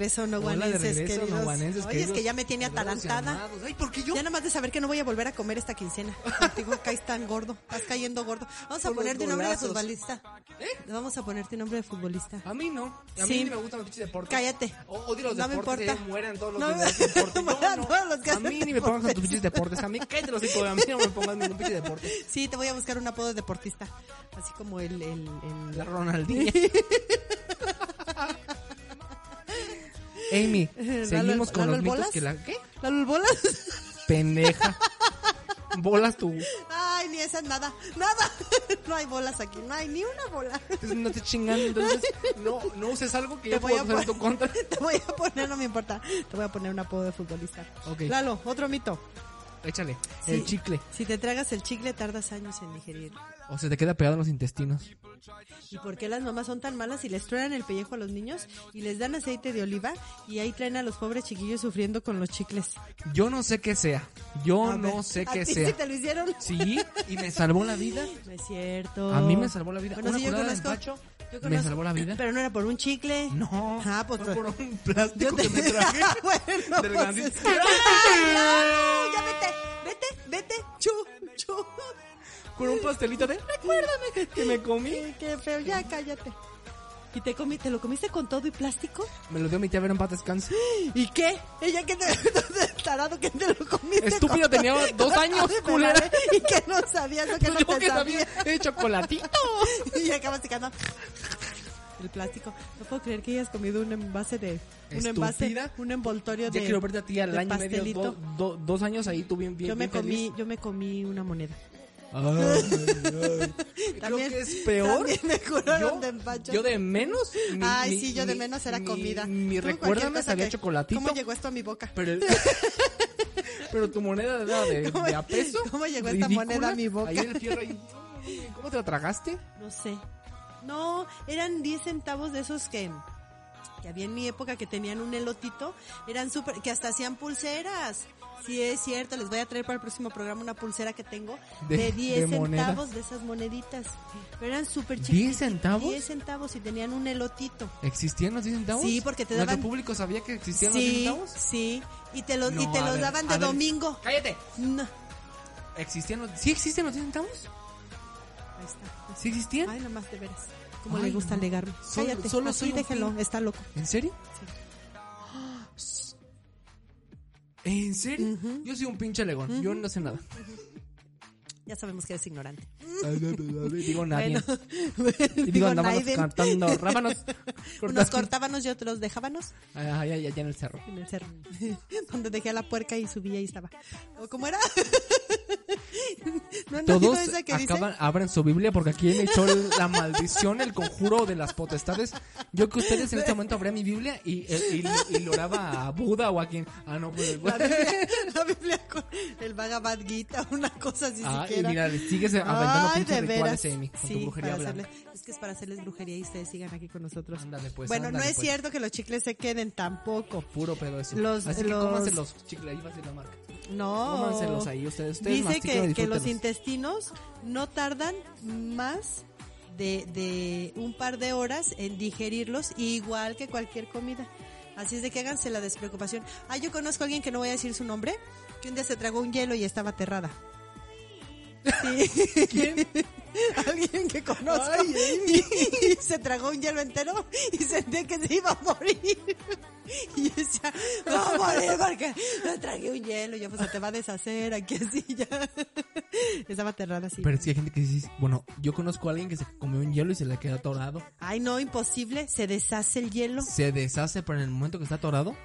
Regreso, noguanenses, regreso, queridos. Oye, queridos es que ya me tiene atalantada. amados. Ay, ¿por qué yo? Ya nada más de saber que no voy a volver a comer esta quincena. Contigo caes tan gordo, estás cayendo gordo. Vamos a Por ponerte un nombre de futbolista. Vamos a ponerte un nombre de futbolista. A mí no. A mí Sí. ni me gustan los pinches deportes. Cállate. O- Odio los No me deportes. importa. mueran todos los No que me- No, no. todos los que A mí ni me pongas a tus pinches deportes. A mí cállate los hijos. A mí no me pongas ningún pinche deporte. Sí, te voy a buscar un apodo de deportista. Así como el... el, el- La Ronaldinha. Amy, seguimos con los mitos que la... ¿Qué? ¿Lalo bolas? Pendeja. Bolas tú. Ay, ni esa nada. Nada. No hay bolas aquí. No hay ni una bola. Entonces no te chingan. Entonces no, no uses algo que Te yo voy puedo a usar en tu contra. Te voy a poner, no me importa. Te voy a poner un apodo de futbolista. Ok. Lalo, otro mito. Échale. Sí. El chicle. Si te tragas el chicle, tardas años en digerirlo. O se te queda pegado en los intestinos. ¿Y por qué las mamás son tan malas y les truenan el pellejo a los niños y les dan aceite de oliva y ahí traen a los pobres chiquillos sufriendo con los chicles? Yo no sé qué sea. Yo A no ver, sé ¿a qué ti sea. sí te lo hicieron? Sí, y me salvó la vida. No es cierto. A mí me salvó la vida. Bueno, Una sí, yo conozco. empacho yo me conozco- salvó la vida. Pero no era por un chicle. No, Ah, pues fue por un plástico te... que me traje. bueno, del pues es ¡Ay, no! Ya vete, vete, vete. Chu, chu. Con un pastelito de recuérdame que me comí. Qué, feo, ya cállate. ¿Y te, comi te lo comiste con todo y plástico? Me lo dio mi tía ver en paz descanse. ¿Y qué? ¿Ella que te... tarado que te lo comiste? Estúpido, con- tenía dos años, culera. ¿Y que no sabías lo que no Yo te que sabía sabía? de chocolatito. y acabas sacando el plástico. No puedo creer que hayas comido un envase de... Un envase, un envoltorio Ya de... quiero verte a ti al de año y medio, pastelito. do- do- dos años ahí, tú bien, bien, yo me bien feliz. comí, yo me comí una moneda. Ay, ay. Creo que es peor. me curaron yo, de empacho. yo de menos. mi- Ay, mi- sí, yo de menos era mi- comida. Mi cosa sabía que- chocolatito. ¿Cómo llegó esto a mi boca? Pero, el- pero tu moneda era de, ¿Cómo- de a peso. cómo llegó esta ridícula. moneda a mi boca? Ahí el fierro ahí. ¿Cómo te la tragaste? No sé. No, eran 10 centavos de esos que, que había en mi época que tenían un elotito. Eran súper, que hasta hacían pulseras. Sí, es cierto, les voy a traer para el próximo programa una pulsera que tengo De- de, 10 de centavos de esas moneditas. Pero eran súper ¿10 chiquitas. centavos? 10 centavos y tenían un elotito. ¿Existían los 10 centavos? Sí, porque te ¿Nuestro daban- público sabía que existían los 10 Sí, centavos? sí. Y te los, y No, te a los ver, daban de ver. domingo. ¡Cállate! No. ¿Existían los... ¿Sí existen los 10 centavos? Ahí está. ¿Sí existían? Ay, nomás de veras. Como Ay, le gusta no. alegarme. Solo- Cállate. solo así soy déjelo, está loco. ¿En serio? ¿En serio? Yo soy un pinche legón. Yo no sé nada. Ya sabemos que eres ignorante. digo nadie. Bueno, Y digo, andábamos cantando rábanos. Unos cortando- cortábamos y otros dejábamos Ah, Allá, allá, allá en el cerro. en el cerro. Donde dejé a la puerca y subía y estaba. ¿O cómo era? ¿No oído Todos esa que dice? acaban, abren su Biblia porque aquí me echó la maldición, el conjuro de las potestades. Yo que ustedes en este momento abría mi Biblia y, y, y, y le oraba a Buda o a quien. Ah, no, pues. La Biblia, la Biblia con el Bhagavad Gita, una cosa así Ah, y siquiera. mira, le sigues aventando Ay, de veras. Con tu Sí, brujería para blanca. hacerle- es que es para hacerles brujería y ustedes sigan aquí con nosotros. Ándale, pues. bueno, no ándale, es pues. cierto que los chicles se queden tampoco. Puro pedo eso. Los- Así que los- cómanse los chicles, ahí va a ser la marca. No. Cómanselos ahí ustedes. ustedes Dice que, que los intestinos no tardan más de, de un par de horas en digerirlos, igual que cualquier comida. Así es de que háganse la despreocupación. Ah, yo conozco a alguien que no voy a decir su nombre, que un día se tragó un hielo y estaba aterrada. Sí. ¿Quién? Alguien que conozco. Ay, y, se tragó un hielo entero y sentía que se iba a morir. Y yo decía, voy a morir porque me tragué un hielo. Y yo, pues se te va a deshacer aquí así ya. Estaba aterrada así. Pero es que hay gente que dice, bueno, yo conozco a alguien que se comió un hielo y se le queda atorado. Ay, no, imposible. Se deshace el hielo. Se deshace, pero en el momento que está atorado,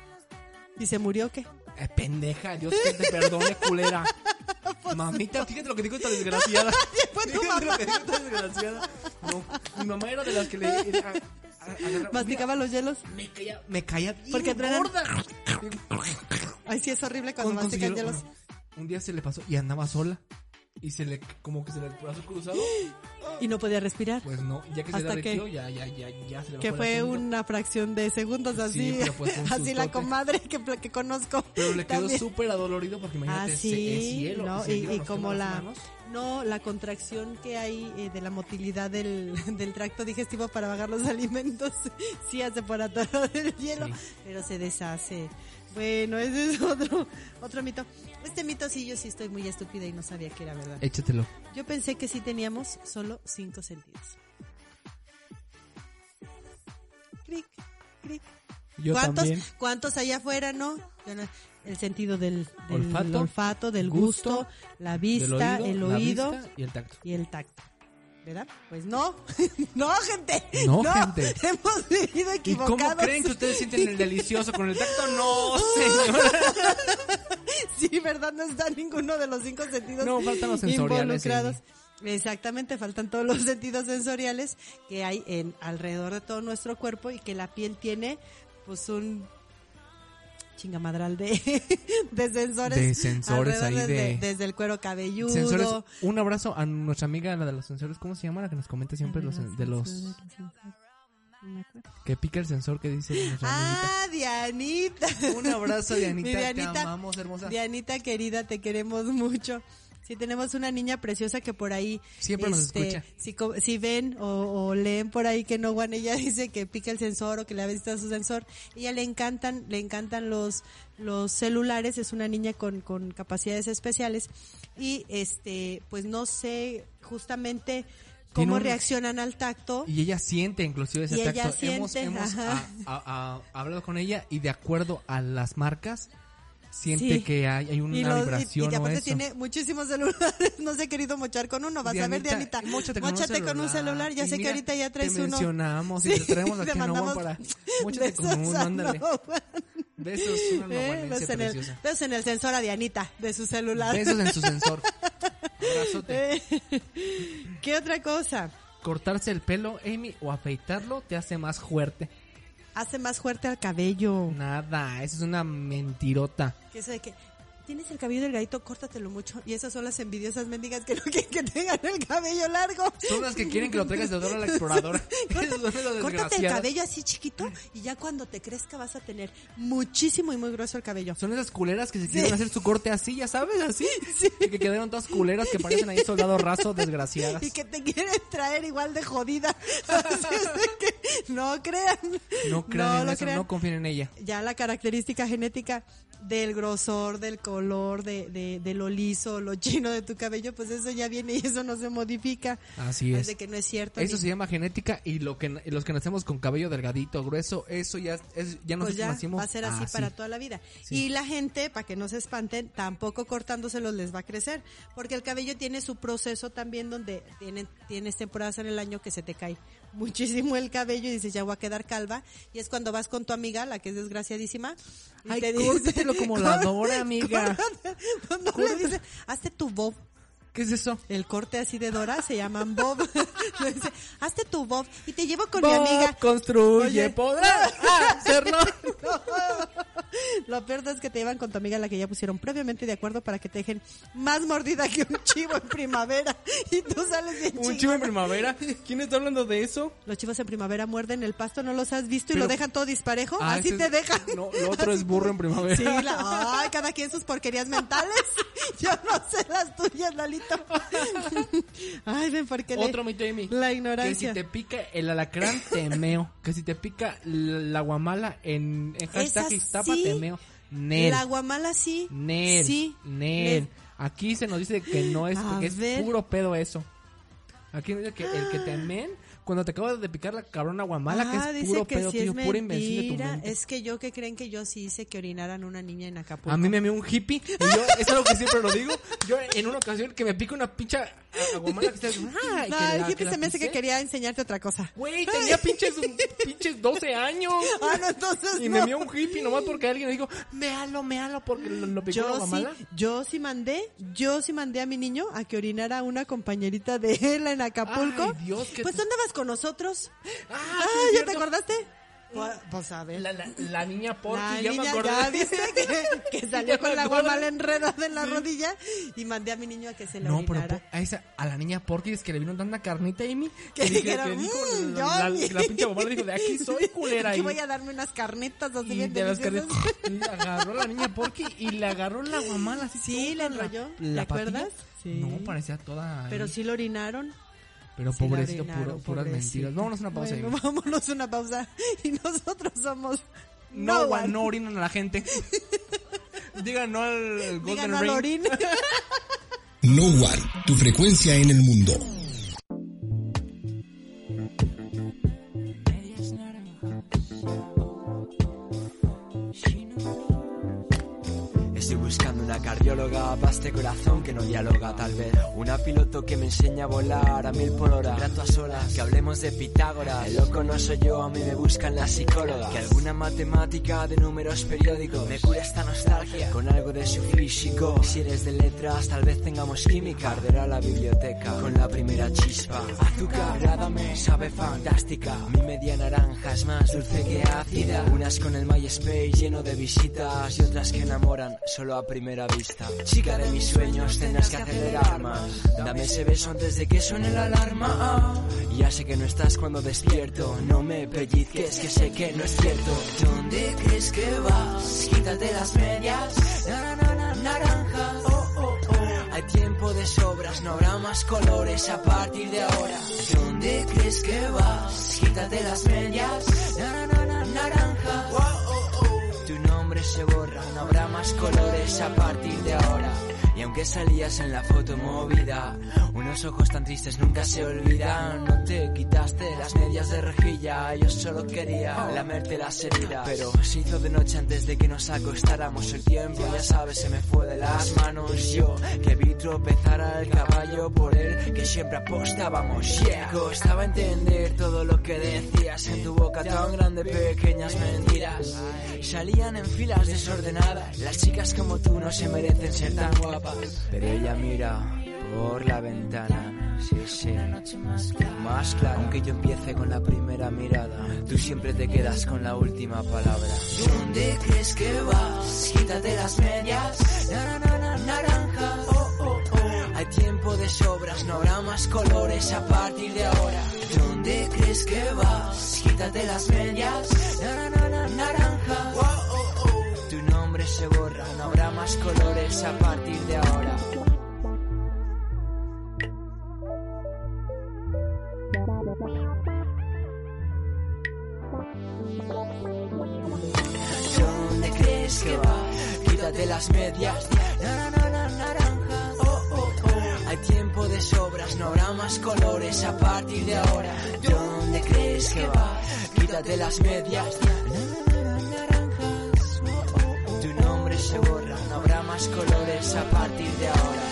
¿Y se murió qué? Eh, pendeja, Dios que te perdone, culera. Mamita, fíjate lo que dijo esta desgraciada. Fíjate lo que dijo esta desgraciada. No, mi mamá era de las que le... a- a- agarra- ¿Masticaba los hielos? Me caía, me caía bien Porque truenan. gorda. Ay, sí, es horrible cuando Con- mastican hielo, hielos. un día se le pasó y andaba sola. Y se le, como que se le el brazo cruzado. Y no podía respirar. Pues no, ya que se ¿Hasta derritió, qué? ya, ya, ya, ya se le Que fue una fracción de segundos así. Sí, pues así la comadre que, que conozco. Pero le quedó súper adolorido porque Ah, imagínate, sí, ese- es hielo. ¿no? se Y, hielo y como la... manos. No, la contracción que hay eh, de la motilidad del, del tracto digestivo para bajar los alimentos sí hace por atorar el hielo, Sí. pero se deshace. Bueno, ese es otro, otro mito. Este mito sí, yo sí estoy muy estúpida y no sabía que era verdad. Échatelo. Yo pensé que sí teníamos solo cinco sentidos. Cric, cric. Yo ¿Cuántos, también. ¿Cuántos allá afuera, no? El sentido del, del Olfato, olfato, del gusto, gusto, la vista, el oído vista y el tacto. y el tacto. ¿Verdad? Pues no, no, gente. No, gente. Hemos vivido ¿Y equivocados. cómo creen que ustedes sienten el delicioso con el tacto? No, señora. Sí, ¿verdad? No está ninguno de los cinco sentidos No, faltan los sensoriales, involucrados. Exactamente, faltan todos los sentidos sensoriales que hay en alrededor de todo nuestro cuerpo y que la piel tiene pues un chingamadral de, de sensores. De sensores ahí desde, de- desde el cuero cabelludo. Sensores. Un abrazo a nuestra amiga, la de los sensores. ¿Cómo se llama? La que nos comenta siempre los, de los... Que pica el sensor que dice nuestra amiguita. Ah, Dianita. Un abrazo, Dianita. Mi Dianita. Te amamos, hermosa. Dianita querida, te queremos mucho. Sí, tenemos una niña preciosa que por ahí... Siempre nos este, escucha. Si, si ven o, o leen por ahí que no, Juan, ella dice que pica el sensor o que le ha visto su sensor. Ella le encantan, le encantan los, los celulares, es una niña con, con capacidades especiales. Y este, pues no sé justamente cómo un- reaccionan al tacto. Y ella siente inclusive ese Y ella tacto. hemos siente, hemos ajá. a- a- a- hablado con ella y de acuerdo a las marcas, siente Sí. que hay, hay una Y, los- y- vibración y o aparte eso. tiene muchísimos celulares, no se ha querido mochar con uno, vas a ver Dianita, Dianita, móchate con, un, con un celular, ya Y sé que mira, ahorita ya traes te uno. mencionamos y Sí, te traemos aquí a mandamos para... Móchate con uno, ándale. Besos, una Eh, besos en el, besos en el sensor a Dianita, de su celular. Besos en su sensor. Abrazote. Eh, ¿Qué otra cosa? Cortarse el pelo, Amy, o afeitarlo te hace más fuerte. Hace más fuerte al cabello. Nada, eso es una mentirota. Que eso de que tienes el cabello delgadito, córtatelo mucho. Y esas son las envidiosas mendigas que no quieren que tengan el cabello largo. Son las que quieren que lo traigas de odor a la exploradora. Córtate el cabello así chiquito y ya cuando te crezca vas a tener muchísimo y muy grueso el cabello. Son esas culeras que se quieren hacer su corte así, ya sabes, así. Y que quedaron todas culeras que parecen ahí soldado raso, desgraciadas. Y que te quieren traer igual de jodida. Así es de que no crean. No crean en no confíen en ella. Ya la característica genética del grosor, del color, de, de, de lo liso, lo chino de tu cabello, pues eso ya viene y eso no se modifica. Así es. De que no es cierto. Eso ni- se llama genética y lo que los que nacemos con cabello delgadito, grueso, eso ya es ya nosotros pues ya nacimos va a ser así así. para toda la vida. Sí. Y la gente, para que no se espanten, tampoco cortándoselos les va a crecer, porque el cabello tiene su proceso también donde tienen, tienes temporadas en el año que se te cae muchísimo el cabello y dices ya voy a quedar calva y es cuando vas con tu amiga, la que es desgraciadísima, y Ay, te dice, como la Dora, amiga. No le dice, hazte tu bob. ¿Qué es eso? El corte así de Dora se llaman bob. Le dice, hazte tu bob y te llevo con Bob mi amiga. construye, Oye. podrá hacerlo. Lo peor es que te llevan con tu amiga la que ya pusieron previamente de acuerdo para que te dejen más mordida que un chivo en primavera. Y tú sales bien Un chivo en primavera. ¿Quién está hablando de eso? Los chivos en primavera muerden el pasto, ¿no los has visto y lo dejan todo disparejo? Ah, Así te es- dejan. No, lo otro es burro en primavera. Sí, la, ay, cada quien sus porquerías mentales. Yo no sé las tuyas, Lalito. Ay, ven, porque le- Otro mito, Amy. la Que ignorancia. si te pica el alacrán, te meo. Que si te pica la la guamala en, en hashtag Esa sí. Te meo. Nel. La guamala sí. Nel. Sí. Nel. Nel. Aquí se nos dice que no es, que es ver. puro pedo eso. Aquí nos dice que el que te men, cuando te acabas de picar la cabrona guamala, Ah, que es dice puro que pedo sí tuyo, es pura invención de tu mentira. mente. Es que yo que creen que yo sí hice que orinaran una niña en Acapulco. A mí me meó un hippie y yo, es algo que siempre lo digo. Yo en una ocasión que me pica una pincha guamala que está ah, No, el la- hippie la se me hace que quería enseñarte otra cosa. Güey, tenía pinches, pinches 12 años. Ah, no, entonces Y no. me vio un hippie nomás porque alguien le dijo, méalo, méalo, porque lo, lo picó la Yo sí, guamala. yo sí mandé, yo sí mandé a mi niño a que orinara una compañerita de él en Acapulco. Ay, Dios, que pues tú andabas con nosotros. Ah, Ah, sí, ¿ya te acordaste? Pues, pues, a ver. La, la, la niña Porky, La ya me niña, acordé. ya viste que, que salió me con la acuerdo. guamala enredada en la rodilla y mandé a mi niño a que se la No, pero orinara. po- a, esa, a la niña Porky es que le vino tanta carnita, Amy. Que dije- dijeron, dijo "Mm, la, la, Johnny". la pinche mamá le dijo, de aquí soy culera. Aquí y- voy a darme unas carnitas así bien de las carnitas, agarró la niña Porky y le agarró la guamala así. Sí, le la- enrolló. la ¿Te acuerdas? Sí. No, parecía toda. Pero ahí. sí lo orinaron. Pero Sí pobrecito, puro- puras pobrecito. mentiras. Vámonos a una pausa. Bueno, vámonos a una pausa. Y nosotros somos... No, one. no orinan a la gente. Digan no al, Golden Digan al Ring. orín. No One, tu frecuencia en el mundo. Para este corazón que no dialoga tal vez. Una piloto que me enseña a volar a mil por hora. Rato a solas, que hablemos de Pitágoras. El loco no soy yo, a mí me buscan las psicólogas. Que alguna matemática de números periódicos Me cura esta nostalgia. Con algo de su físico. Si eres de letras tal vez tengamos química. Arderá la biblioteca con la primera chispa. Azúcar, agrádame, sabe fantástica. Mi media naranja es más dulce que ácida. Unas con el MySpace lleno de visitas Y otras que enamoran solo a primera vista Chica de mis sueños tendrás que acelerar más. Dame ese beso antes de que suene la alarma. Ya sé que no estás cuando despierto. No me pellizques que sé que no es cierto. ¿Dónde crees que vas? Quítate las medias. Na, na, na, naranja oh, oh, oh. Hay tiempo de sobras, no habrá más colores a partir de ahora. ¿Dónde crees que vas? Quítate las medias. Na, naranja oh, se borra, no habrá más colores a partir de ahora. Y aunque salías en la foto movida, unos ojos tan tristes nunca se olvidan. No te quitaste las medias de rejilla, yo solo quería lamerte las heridas. Pero se hizo de noche antes de que nos acostáramos. El tiempo, ya sabes, se me fue de las manos. Yo que vi tropezar al caballo por él, que siempre apostábamos. Yeah, costaba entender todo lo que decías en tu boca tan grande, pequeñas mentiras. Salían en filas desordenadas. Las chicas como tú no se merecen ser tan guapas. Pero ella mira por la ventana. Sí, sí. Más claro, aunque yo empiece con la primera mirada, tú siempre te quedas con la última palabra. ¿Dónde crees que vas? Quítate las medias. Na, na, na, naranja. Oh, oh, oh. Hay tiempo de sobras, no habrá más colores a partir de ahora. ¿Dónde crees que vas? Quítate las medias. Na, na, na, naranja. Oh, oh, oh. Tu nombre se borra, más colores a partir de ahora. ¿Dónde crees que vas? Quítate las medias. Oh, oh, oh. Hay tiempo de sobras, no habrá más colores a partir de ahora. ¿Dónde crees que vas? Quítate las medias. Más colores a partir de ahora.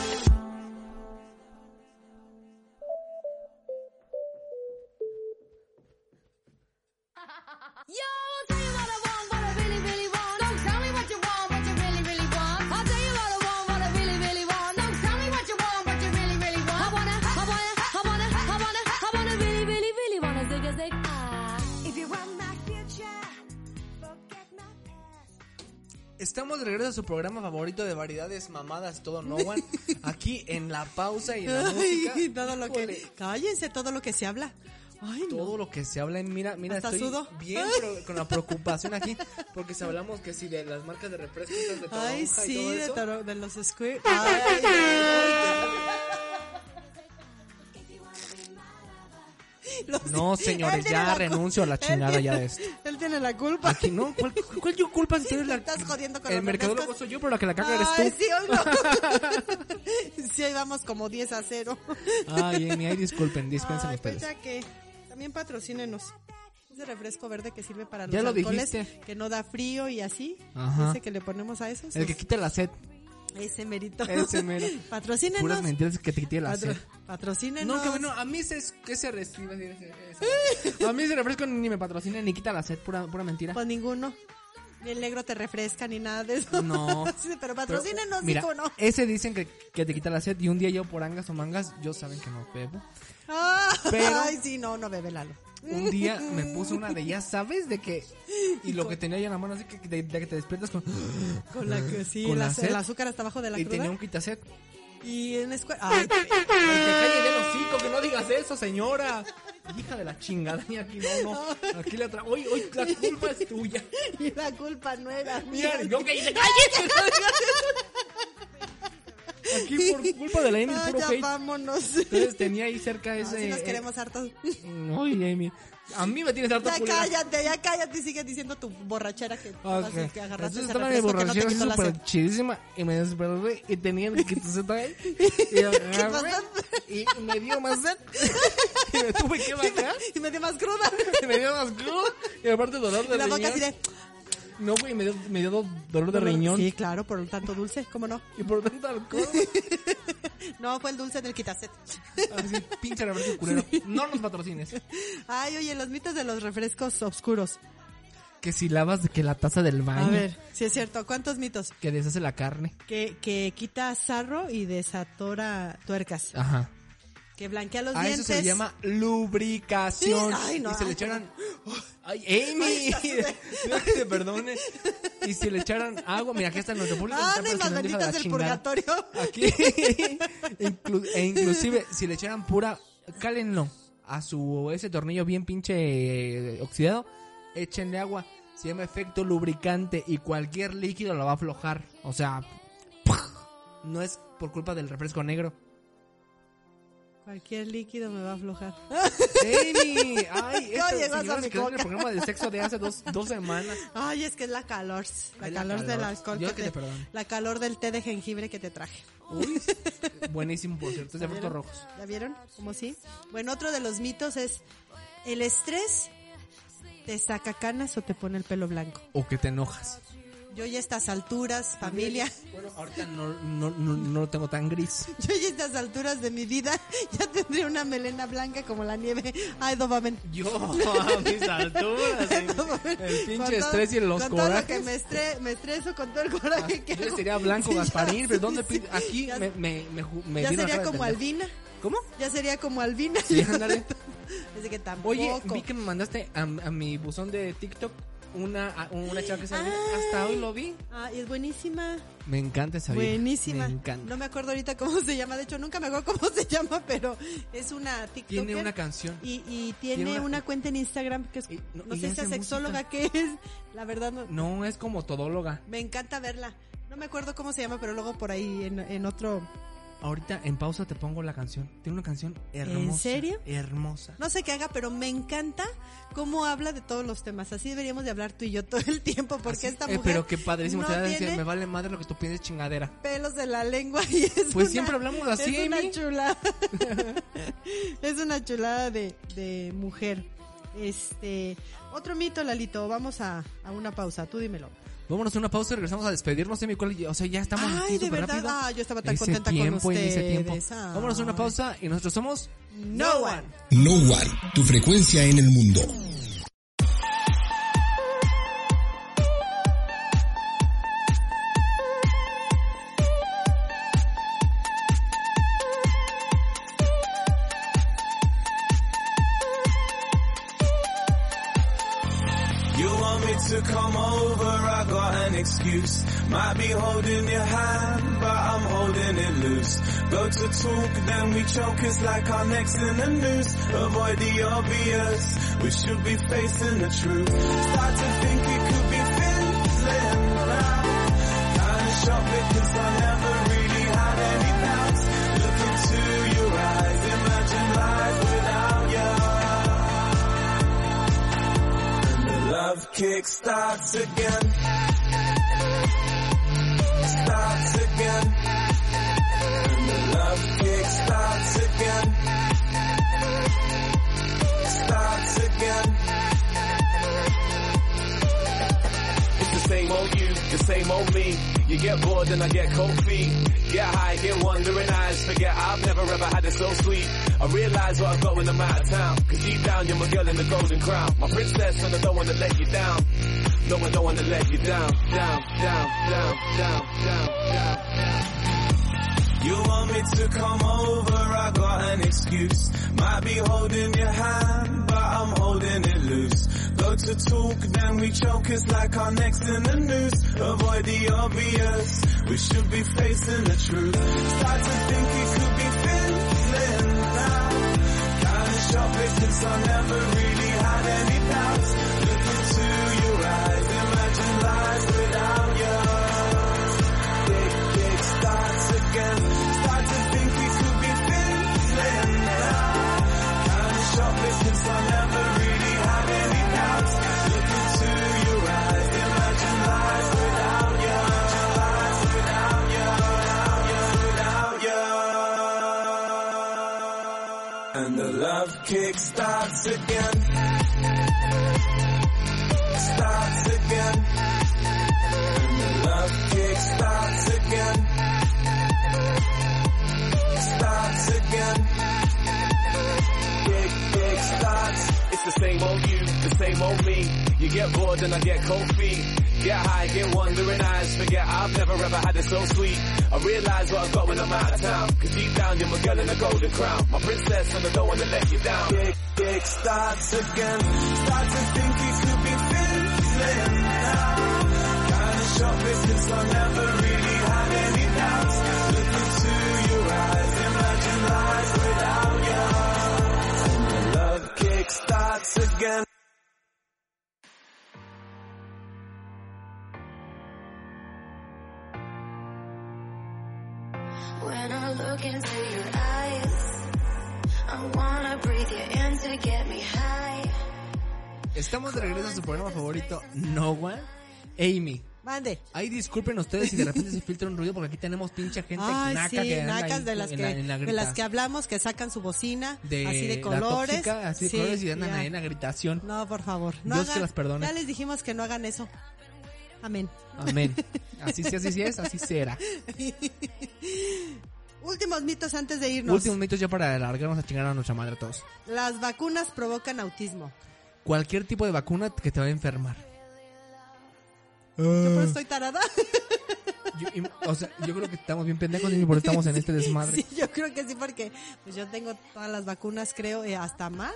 Estamos de regreso a su programa favorito de variedades, mamadas y todo No One. Aquí en la pausa y en la música. Ay, todo lo Híjole, que... Cállense todo lo que se habla. Ay, no. todo lo que se habla en mira, mira, Hasta estoy sudo. bien pro- con la preocupación aquí porque si hablamos que si de las marcas de refrescos de Ay, y sí, todo de, eso. toro- de los squirt. Ay, Los- No, señores, ya renuncio a la chingada ya de esto. Él tiene la culpa. Aquí no, ¿cuál, cuál yo culpa? Si la, Estás jodiendo con el mercadólogo soy yo, pero la que la caga eres tú. sí, hoy no. sí, hoy vamos como 10 a 0. Ay, Amy, ay, disculpen, dispensen pues ustedes. ya que también patrocínenos. Ese refresco verde que sirve para los Ya lo alcoholes, dijiste. que no da frío y así. Ajá. Ese que le ponemos a esos. El que quita la sed. Ese merito. Ese mero. Patrocínenos. Puras mentiras que te quite la Patro- sed. patrocínenos. No, que bueno, a mí se, que se recibe. ese- ese- A mí ese refresco ni me patrocina ni quita la sed, pura, pura mentira. Pues ninguno. Ni el negro te refresca ni nada de eso. No. Sí, pero Pero, patrocínenos, mira, dijo no. ese dicen que, que te quita la sed y un día yo por angas o mangas, yo saben que no bebo. Ah, Pero- Ay, sí, no, no bebe Lalo. Un día me puse una de ya sabes de que y lo que tenía ya en la mano así que de, de que te despiertas con Con la que sí, Con la- la sed. el azúcar hasta abajo de la y cruda. tenía un quitaset. Y en la escuela. Ay, Ay, que calle de los cinco, que no digas eso, señora. Hija de la chingada, ni aquí no, no. Aquí la tra... Hoy, hoy la culpa es tuya. y la culpa no era mía. yo que dice, cállate. Aquí por culpa de la Amy, Ay, puro ya hate. vámonos. Entonces tenía ahí cerca No, ese. si nos queremos hartos. Ay, Amy. A mí me tienes harto Ya culera. cállate, ya cállate y sigue diciendo tu borrachera que, Ok. que- agarraste Entonces estaba no te borrachera la súper chidísima y me desperté y tenía el quitaset ahí. Y agarré y me dio más sed. Y me tuve que bajar. Y me dio más cruda. Y me dio más crudo. Y aparte dolor de Y la boca riñón. así de... No, güey, me dio, me dio do- dolor de riñón. Sí, claro, por tanto dulce, ¿cómo no? Y por tanto alcohol. No, fue el dulce del quitaset. Así, pinche refresco culero. No nos patrocines. Ay, oye, los mitos de los refrescos oscuros. Que si lavas de que la taza del baño. A ver, si es cierto, ¿cuántos mitos? Que deshace la carne. Que, que quita sarro y desatora tuercas. Ajá. Que blanquea los A dientes. eso se le llama lubricación. Sí, ay, no, y se le ay, echaran. Ay, Amy. Que te perdone. Y si le echaran agua. Mira, aquí está en nuestro público. Ah, de más presionando, hija de la benditas del purgatorio. Aquí. E inclusive, si le echaran pura. Cálenlo. A su. Ese tornillo bien pinche eh, oxidado. Échenle agua. Se llama efecto lubricante. Y cualquier líquido lo va a aflojar. O sea. No es por culpa del refresco negro. Cualquier líquido me va a aflojar. Amy, ay, No esta llegó a mi el programa de sexo de hace dos, dos semanas. Ay, es que es la calor. La la calor del alcohol. Yo que que te- te perdono. la calor del té de jengibre que te traje. Uy, buenísimo, por cierto, es de ¿Ya frutos rojos. ¿Ya vieron? ¿Cómo sí? Bueno, otro de los mitos es el estrés te saca canas o te pone el pelo blanco. O que te enojas. Yo ya a estas alturas, familia, Bueno, ahorita no, no, no, no lo tengo tan gris. yo ya a estas alturas de mi vida ya tendría una melena blanca como la nieve. Ay, dopamen. Yo, a mis alturas, el, el pinche estrés y los con todo lo que corajes. me, estre- me estreso con todo el coraje que Yo sería blanco Sí, ya, Gasparín, pero ¿dónde sí. Aquí Ya- me, me, me, me ya sería como. Albina. ¿Cómo? Ya sería como Albina. Sí. Así que tampoco. Oye, vi que me mandaste a, a mi buzón de TikTok una, una chava que se Hasta hoy lo vi. Ah, y es buenísima. Me encanta esa vieja. Buenísima. Me encanta. No me acuerdo ahorita cómo se llama. De hecho, nunca me acuerdo cómo se llama, pero es una TikToker. Tiene una canción. Y, y tiene, Tiene una, una- cuenta en Instagram que es, Y- no, sé si es sexóloga que es. La verdad, no, No, es como todóloga. me encanta verla. No me acuerdo cómo se llama, pero luego por ahí en, en otro... Ahorita en pausa te pongo la canción. Tiene una canción hermosa. serio? Hermosa. No sé qué haga, pero me encanta cómo habla de todos los temas. Así deberíamos de hablar tú y yo todo el tiempo, porque Así- esta eh, mujer pero qué padrísimo. no te a decir, tiene me vale madre lo que tú pienses chingadera. pelos de la lengua y es Pues una- siempre hablamos así, es una chulada es una chulada de, de mujer este otro mito Lalito vamos a, a una pausa tú dímelo Vámonos a una pausa y regresamos a despedirnos de mi cual, O sea, ya estamos ay aquí de verdad rápido. ah yo estaba tan Ese contenta tiempo con ustedes ese tiempo. Ay. Vámonos a una pausa y nosotros somos no one No One, tu frecuencia en el mundo. In the noose. Avoid the obvious, we should be facing the truth. Start to think it could be now. Kinda shocked because I never really had any doubts. Look into your eyes, imagine life without you. And The love kick starts again. Same old me. You get bored and I get cold feet. Get high, get wandering eyes. Forget I've never ever had it so sweet. I realize what I've got when I'm out of town. Cause deep down you're my girl in the golden crown. My princess and I don't wanna let you down. No, I don't wanna let you down. Down, down, down, down, down, down. You want me to come over, I got an excuse. Might be holding your hand, but I'm holding it loose. Go to talk, then we choke, it's like our necks in the noose. Avoid the obvious, we should be facing the truth. Start to think it could be fizzling now. Kind of shopping since I never really had any doubts. Kick starts again. Starts again. The same old you, the same old me. You get bored and I get cold feet. Get high, get wandering eyes. Forget I've never ever had it so sweet. I realize what I've got when I'm out of town. Cause deep down you're my girl in a golden crown. My princess and I don't wanna let you down. Kick, kick starts again. Start to think it could be fizzling now. Kinda shopping since I never really had any doubts. Again. When I look into your eyes, I wanna breathe you in to get me high. Estamos de regreso a su programa favorito, No One. Amy, Mande. ahí disculpen ustedes si de repente se filtra un ruido porque aquí tenemos pinche gente Ay, naca sí, que nacas de las que, la- la de las que hablamos, que sacan su bocina, de así de la colores. tóxica, así de Sí, colores y andan ahí en la gritación. No, por favor. No Dios que hagan- las perdone. Ya les dijimos que no hagan eso. Amén. Amén. Así sí, así sí es, así será. Últimos mitos antes de irnos. Últimos mitos ya para alargarnos a chingar a nuestra madre a todos. Las vacunas provocan autismo. Cualquier tipo de vacuna que te va a enfermar. Yo por eso estoy tarada. Yo, o sea, yo creo que estamos bien pendejos y por eso estamos en este desmadre. Sí, yo creo que sí, porque pues yo tengo todas las vacunas, creo, eh, hasta más.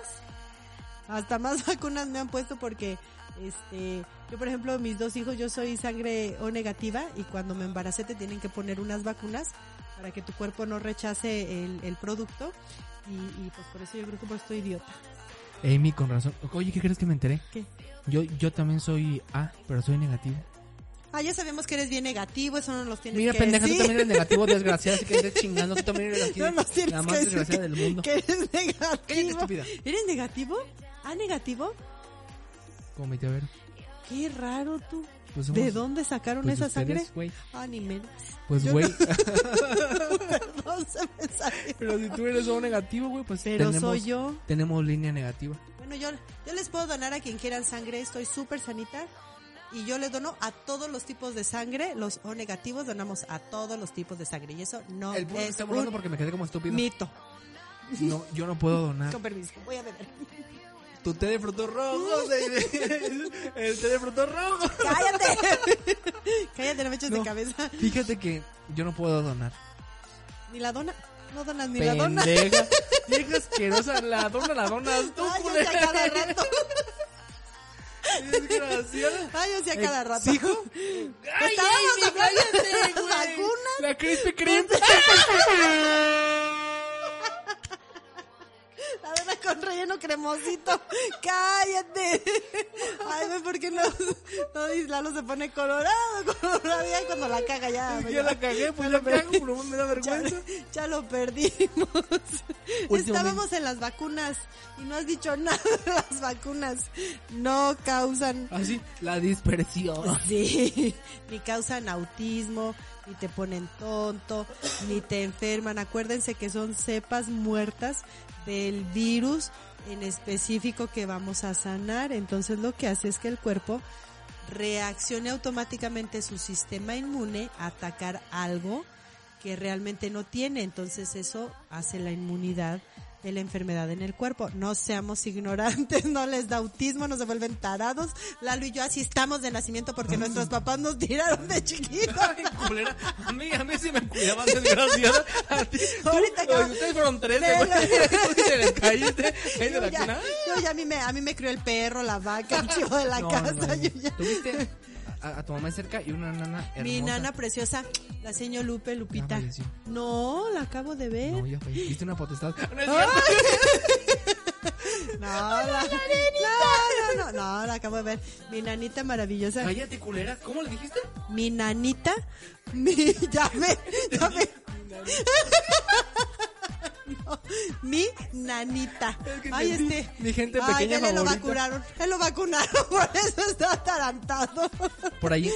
Hasta más vacunas me han puesto porque, este, yo por ejemplo, mis dos hijos, yo soy sangre O negativa y cuando me embaracé te tienen que poner unas vacunas para que tu cuerpo no rechace el, el producto y, y, pues por eso yo creo que por eso estoy idiota. Amy, con razón. Oye, ¿qué crees que me enteré? ¿Qué? Yo, yo también soy A, pero soy negativo. Ah, ya sabemos que eres bien negativo, eso no nos tienes Mira, que pendeja, tú decir. también eres negativo, desgraciada, así que estés chingando. Tú también eres No nos tienes la más que desgraciada del mundo. Que eres negativo. Cállate, estúpida. ¿Eres negativo? ¿Ah, negativo? Como me te ver. Qué raro tú. Pues somos- ¿De dónde sacaron pues esa ustedes, sangre? Ah, ni menos. Pues, güey. Perdón, se me salió. pero si tú eres O negativo, güey, pues Pero tenemos, soy yo. tenemos línea negativa. Bueno, yo, yo les puedo donar a quien quieran sangre, estoy súper sanita. Y yo les dono a todos los tipos de sangre, los O negativos donamos a todos los tipos de sangre. Y eso no El es está un porque me quedé como estúpido. mito. No, yo no puedo donar. Con permiso, voy a beber. Tu té de frutos rojos. El té de frutos rojos. ¡Cállate! Cállate, no me eches de cabeza. Fíjate que yo no puedo donar. Ni la dona. No donas ni la dona. Pendeja. Vieja asquerosa. La dona, la donas tú, Ay, yo sé a culera. cada rato. Desgraciada. Ay, yo sé a cada rato. ¿Sigo? Ay, Estábamos ay, hablando de vacunas. La Krispy Kreme. relleno cremosito. Cállate. Ay, ve, ¿por qué no? No, Lalo se pone colorado, colorado. Ya cuando la caga ya. Que ya la cagué, pues la cago, pero me da Ya, vergüenza. ya lo perdimos. Estábamos en las vacunas y no has dicho nada de las vacunas. No causan Así, la dispersión. Sí, ni causan autismo, ni te ponen tonto, ni te enferman. Acuérdense que son cepas muertas del virus en específico que vamos a sanar. Entonces lo que hace es que el cuerpo reaccione automáticamente su sistema inmune a atacar algo que realmente no tiene. Entonces eso hace la inmunidad de la enfermedad en el cuerpo. No seamos ignorantes, no les da autismo, no se vuelven tarados. Lalo y yo así estamos de nacimiento porque nuestros papás nos tiraron de chiquitos. Ay, culera. A mí, a mí sí me cuidaban, desgraciada. A ti, tú, Ahorita yo- ustedes fueron tres, te les caíste Yo ya, yo ya a mí me, a mí me crió el perro, la vaca, el chivo de la No, casa. no, no. yo ya- Tuviste a, a tu mamá cerca y una nana hermosa. Mi nana preciosa, la señor Lupe, Lupita. No, la acabo de ver. No, ya. Viste una potestad. No es. No, la, no, no, no, no, la acabo de ver. Mi nanita maravillosa. Cállate, culera. ¿Cómo le dijiste? Mi nanita. Mi, ya me, ya me. No, mi nanita. que Ay, entendí. este. Mi gente Ay, pequeña él lo favorita. vacunaron. Él lo vacunaron, por eso está atarantado. Por ahí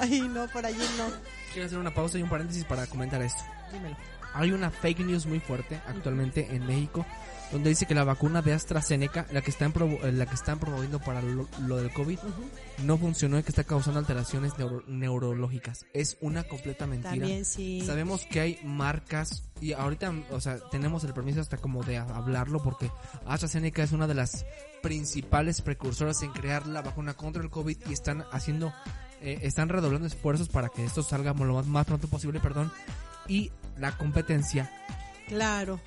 Ay, no, por allí no. quiero hacer una pausa y un paréntesis para comentar esto. Hay una fake news muy fuerte actualmente en México donde dice que la vacuna de AstraZeneca, la que están eh, la que están promoviendo para lo, lo del COVID, no funcionó y que está causando alteraciones neuro- neurológicas. Es una completa mentira. También sí. Sabemos que hay marcas y ahorita, o sea, tenemos el permiso hasta como de hablarlo porque AstraZeneca es una de las principales precursoras en crear la vacuna contra el COVID y están haciendo, eh, están redoblando esfuerzos para que esto salga lo más, más pronto posible, perdón. Y la competencia Claro.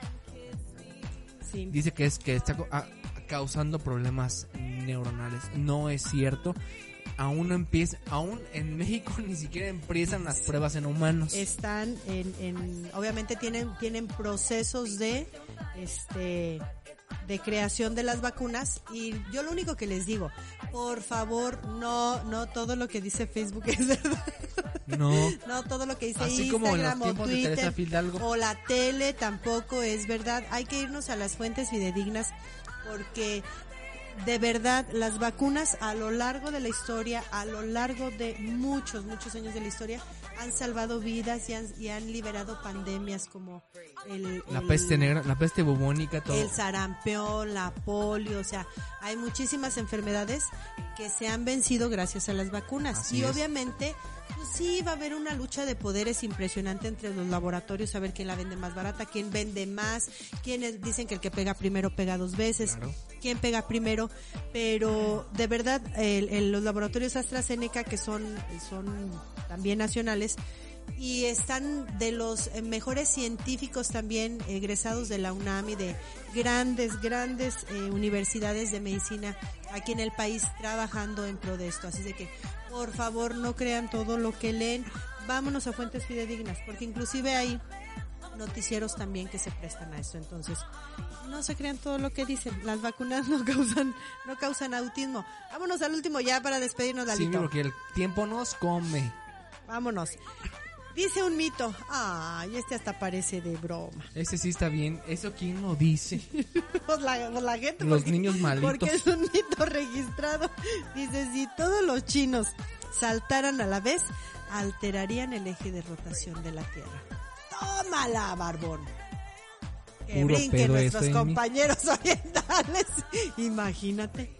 Sí. dice que es que está ah, causando problemas neuronales. No es cierto. Aún no empieza, aún en México ni siquiera empiezan las pruebas en humanos. están en, en obviamente tienen tienen procesos de este de creación de las vacunas y yo lo único que les digo por favor no no todo lo que dice Facebook es verdad. No. no todo lo que dice Así como Instagram o Twitter o la tele tampoco es verdad. Hay que irnos a las fuentes fidedignas porque de verdad, las vacunas a lo largo de la historia, a lo largo de muchos, muchos años de la historia, han salvado vidas y han, y han liberado pandemias como el, La el- peste negra, la peste bubónica, todo. el sarampión, la polio, o sea, hay muchísimas enfermedades que se han vencido gracias a las vacunas. Así y es. obviamente, sí va a haber una lucha de poderes impresionante entre los laboratorios, a ver quién la vende más barata, quién vende más, quienes dicen que el que pega primero pega dos veces, Claro. quién pega primero, pero de verdad el- el- los laboratorios AstraZeneca que son, son también nacionales, y están de los eh, mejores científicos también egresados de la UNAM y de grandes, grandes eh, universidades de medicina aquí en el país trabajando en pro de esto. Así de que, por favor, no crean todo lo que leen. Vámonos a fuentes fidedignas, porque inclusive hay noticieros también que se prestan a esto. Entonces, no se crean todo lo que dicen. Las vacunas no causan, no causan autismo. Vámonos al último ya para despedirnos, Sí, Lalito. porque el tiempo nos come. Vámonos. Dice un mito. Ay, este hasta parece de broma. Ese sí está bien. ¿Eso quién lo dice? Pues la, pues la gente. Los porque- niños malitos. Porque es un mito registrado. Dice, si todos los chinos saltaran a la vez, alterarían el eje de rotación de la Tierra. ¡Tómala, barbón! Que Puro brinquen nuestros compañeros orientales. Imagínate.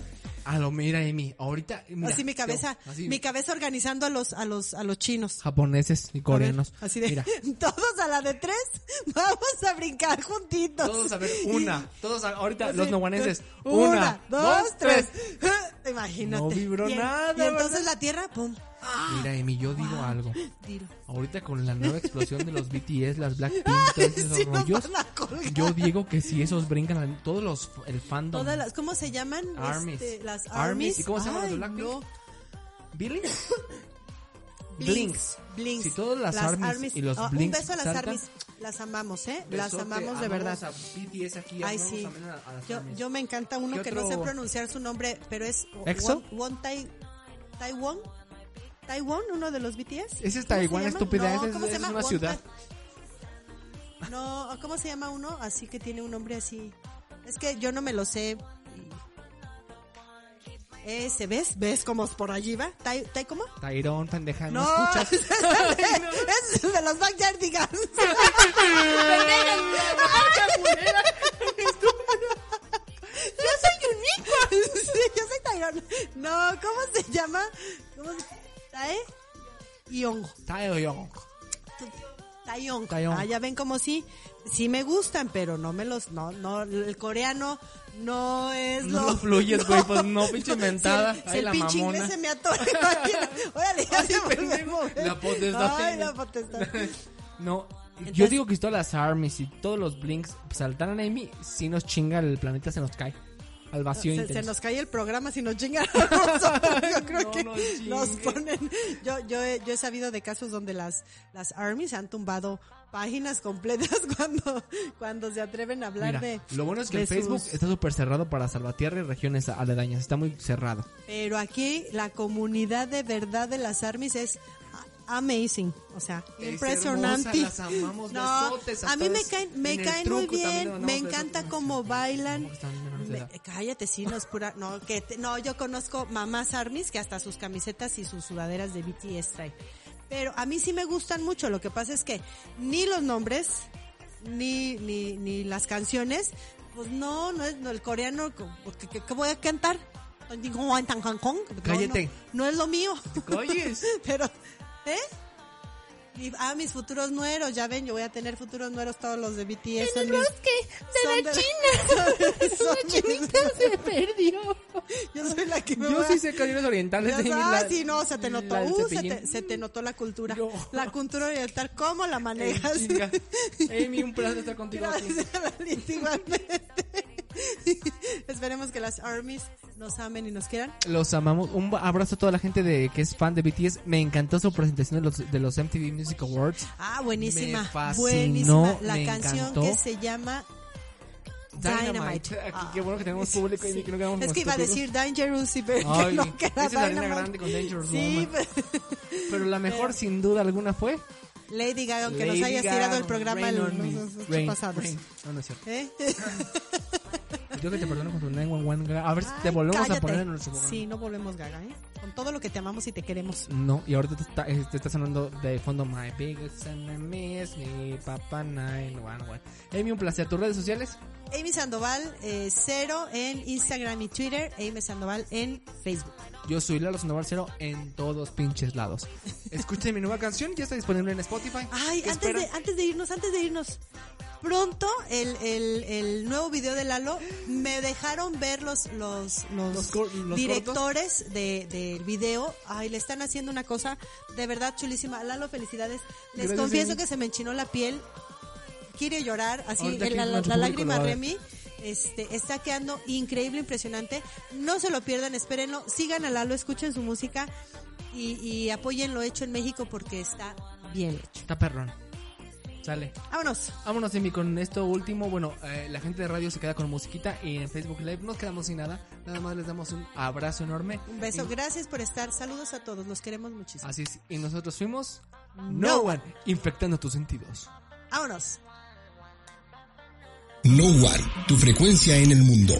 A lo mira, Emi. Ahorita. mira, así mi cabeza, así, mi cabeza organizando a los, a los, a los chinos. Japoneses y coreanos. Ver, así de, Mira, todos a la de tres, vamos a brincar juntitos. todos a ver, una. Todos a- ahorita, Así, los noguaneses. Una, Una, dos, tres. Imagínate. No vibró nada, Y entonces ¿verdad? la tierra, pum. Mira, Emi, yo digo algo. Dilo. Ahorita con la nueva explosión de los BTS, las Blackpink, todos esos Sí, rollos. Yo digo que si esos brincan, a- todos los, el fandom. Todas las, ¿cómo se llaman? Armies. Este, las Armies. ¿Y cómo se llaman las de Ay, Blackpink? no. Blinks. Blinks. Si todos las armies y los Ah, Un Blinks beso a las saltan, armies. Las amamos, ¿eh? Las amamos de verdad. a BTS aquí, Ay, sí. a- a las Yo, yo me encanta uno ¿Qué que no sé otro? pronunciar su nombre, pero es ¿EXO? Won, Won Tai, Taiwán. Taiwán, uno de los BTS. Ese es ¿Cómo se Taiwán, llama? estúpida, No, es- ¿cómo se es llama? una ciudad. No, ¿cómo se llama uno? Así que tiene un nombre así. Es que yo no me lo sé. Ese, ¿ves? ¿Ves cómo por allí va? ¿Tai, tai cómo? Tairón, pendeja, no, No, escuchas. es de los Backyardigans. yo soy unico. sí, yo soy Tyrone. No, ¿cómo se llama? ¿Cómo se Tae Yong. Taeyong. Taeyong. Taeyong. Ah, ya ven como sí, sí me gustan, pero no me los, no, no, el coreano no es No lo... lo fluyes, güey, pues no, pinche inventada. Si el, si el la pinche mamona. inglés se me atora, imagina. Órale, ya Ay, se. La potestad. Ay, la potestad. No, yo digo que si todas las armies y todos los blinks saltaran a Amy, si nos chinga el planeta, se nos cae. Al vacío Se, nos cae el programa si nos chingan a nosotros. Yo creo No que nos ponen. Yo, yo, he, yo he sabido de casos donde las, las armies han tumbado páginas completas cuando, cuando se atreven a hablar Mira, de. lo bueno es que el Facebook sus- está súper cerrado para Salvatierra y regiones aledañas. Está muy cerrado. Pero aquí la comunidad de verdad de las armies es amazing, o sea, Es impresionante. hermosa, las amamos, no, besotes a mí me caen, me caen muy truco bien, me encanta cómo bailan. Me- cállate, sí, no es pura, no, que te- no, yo conozco mamás armies que hasta sus camisetas y sus sudaderas de BTS traen. Pero a mí sí me gustan mucho, lo que pasa es que ni los nombres, ni, ni, ni las canciones, pues no, no es, no, el coreano, ¿qué, voy a cantar? No, no, Cállate. No, es lo mío. Calles. Pero, ¿eh? Y, ah, mis futuros nueros, ya ven, yo voy a tener futuros nueros todos los de BTS. En el bosque de la China. Son, chinita se perdió. Yo soy la que me Yo voy a- sí sé canciones orientales. De sabes, la- sí, no, se te notó. la Uh, se, te, se te notó la cultura. Yo. La cultura oriental, ¿cómo la manejas? Amy, un placer estar contigo aquí. Gracias, igualmente. Esperemos que las armies nos amen y nos quieran. Los amamos. Un abrazo a toda la gente de que es fan de BTS. Me encantó su presentación de los, de los MTV Music Awards. Ah, buenísima. Me fascinó, buenísima. La me canción encantó. que se llama Dynamite. Dynamite. Aquí, Ah, qué bueno que tenemos público y que no quedamos Es que iba a decir Dangerous y pero Ay, que no, que era esa es la Ariana Dynamite. Grande con Dangerous Sí, pero- Pero la mejor, sin duda alguna, fue. Lady Gaga, aunque nos Lady hayas Gaga, tirado el programa el- los los Rain, pasados. Rain. No, no es cierto. ¿Eh? Yo que te perdono con tu 911. A ver si te volvemos a cállate. poner en nuestro programa. Sí, no volvemos Gaga, ¿eh? Con todo lo que te amamos y te queremos. No, y ahorita te está, eh, te está sonando de fondo My biggest enemy is me, Papa 911. Amy, un placer. ¿Tus redes sociales? Amy Sandoval, eh, cero en Instagram y Twitter. Amy Sandoval en Facebook. Yo soy Lalo Sandoval Cero en todos pinches lados. Escuchen mi nueva canción, ya está disponible en Spotify. Ay, ¿Qué antes de, antes de irnos, antes de irnos. Pronto el, el, el nuevo video de Lalo me dejaron ver los los, los, Los cor- los directores de, del video. Ay, le están haciendo una cosa de verdad chulísima. Lalo, felicidades. Les Gracias, confieso que se me enchinó la piel. Quiere llorar, así la, la- lágrima. Remy. Este, está quedando increíble, impresionante. No se lo pierdan, espérenlo. Sigan a Lalo, escuchen su música y, y apoyen lo hecho en México porque está bien hecho. Está perrón. Sale. Vámonos. Vámonos, Amy, con esto último. Bueno, eh, la gente de radio se queda con musiquita y en Facebook Live nos quedamos sin nada. Nada más les damos un abrazo enorme. Un beso, Y- gracias por estar. Saludos a todos, los queremos muchísimo. Así es. Y nosotros fuimos No No One, infectando tus sentidos. Vámonos. No One, tu frecuencia en el mundo.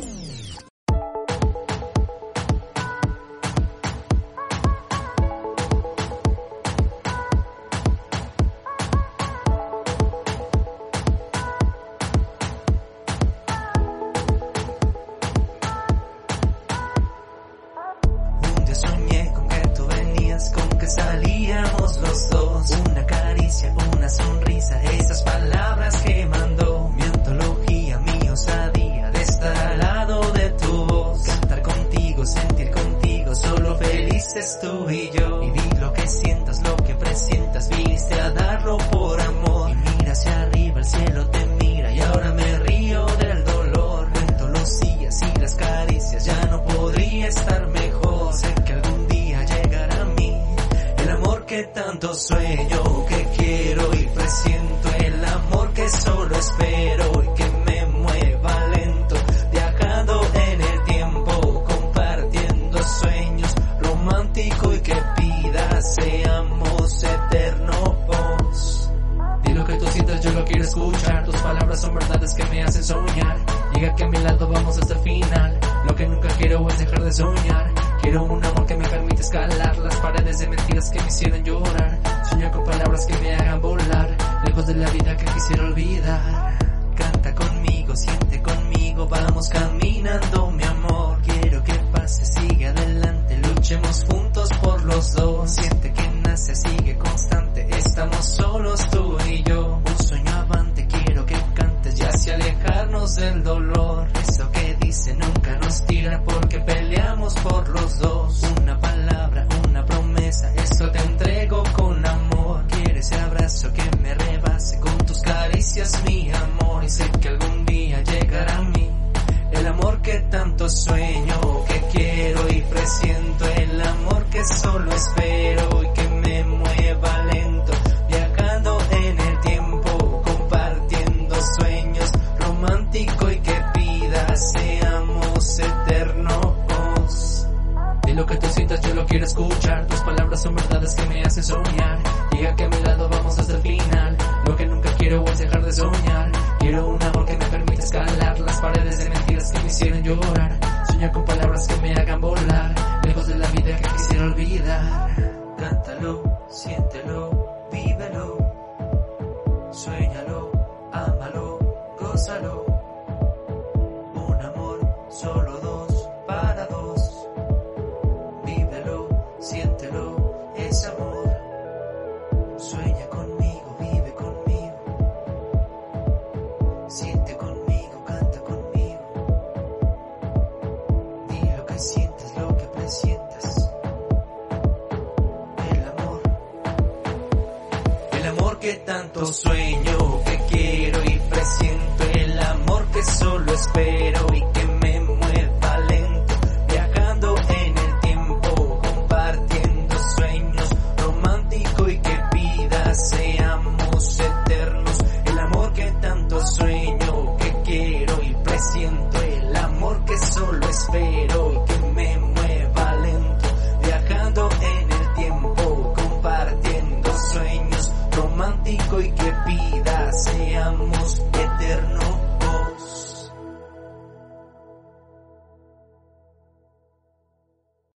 Tus palabras son verdades que me hacen soñar. Llega que a mi lado vamos hasta el final. Lo que nunca quiero es dejar de soñar. Quiero un amor que me permita escalar las paredes de mentiras que me hicieron llorar. Soñar con palabras que me hagan volar. Lejos de la vida que quisiera olvidar. Canta conmigo, siente conmigo, vamos caminando, mi amor. Quiero que pase, sigue adelante, luchemos juntos por los dos. Siente que nace, sigue constante, estamos solos tú y yo. librarnos del dolor. Eso que dice nunca nos tira porque peleamos por los dos. Una palabra, una promesa, eso te entrego con amor. Quieres ese abrazo que me rebase con tus caricias, mi amor. Y sé que algún día llegará a mí el amor que tanto sueño.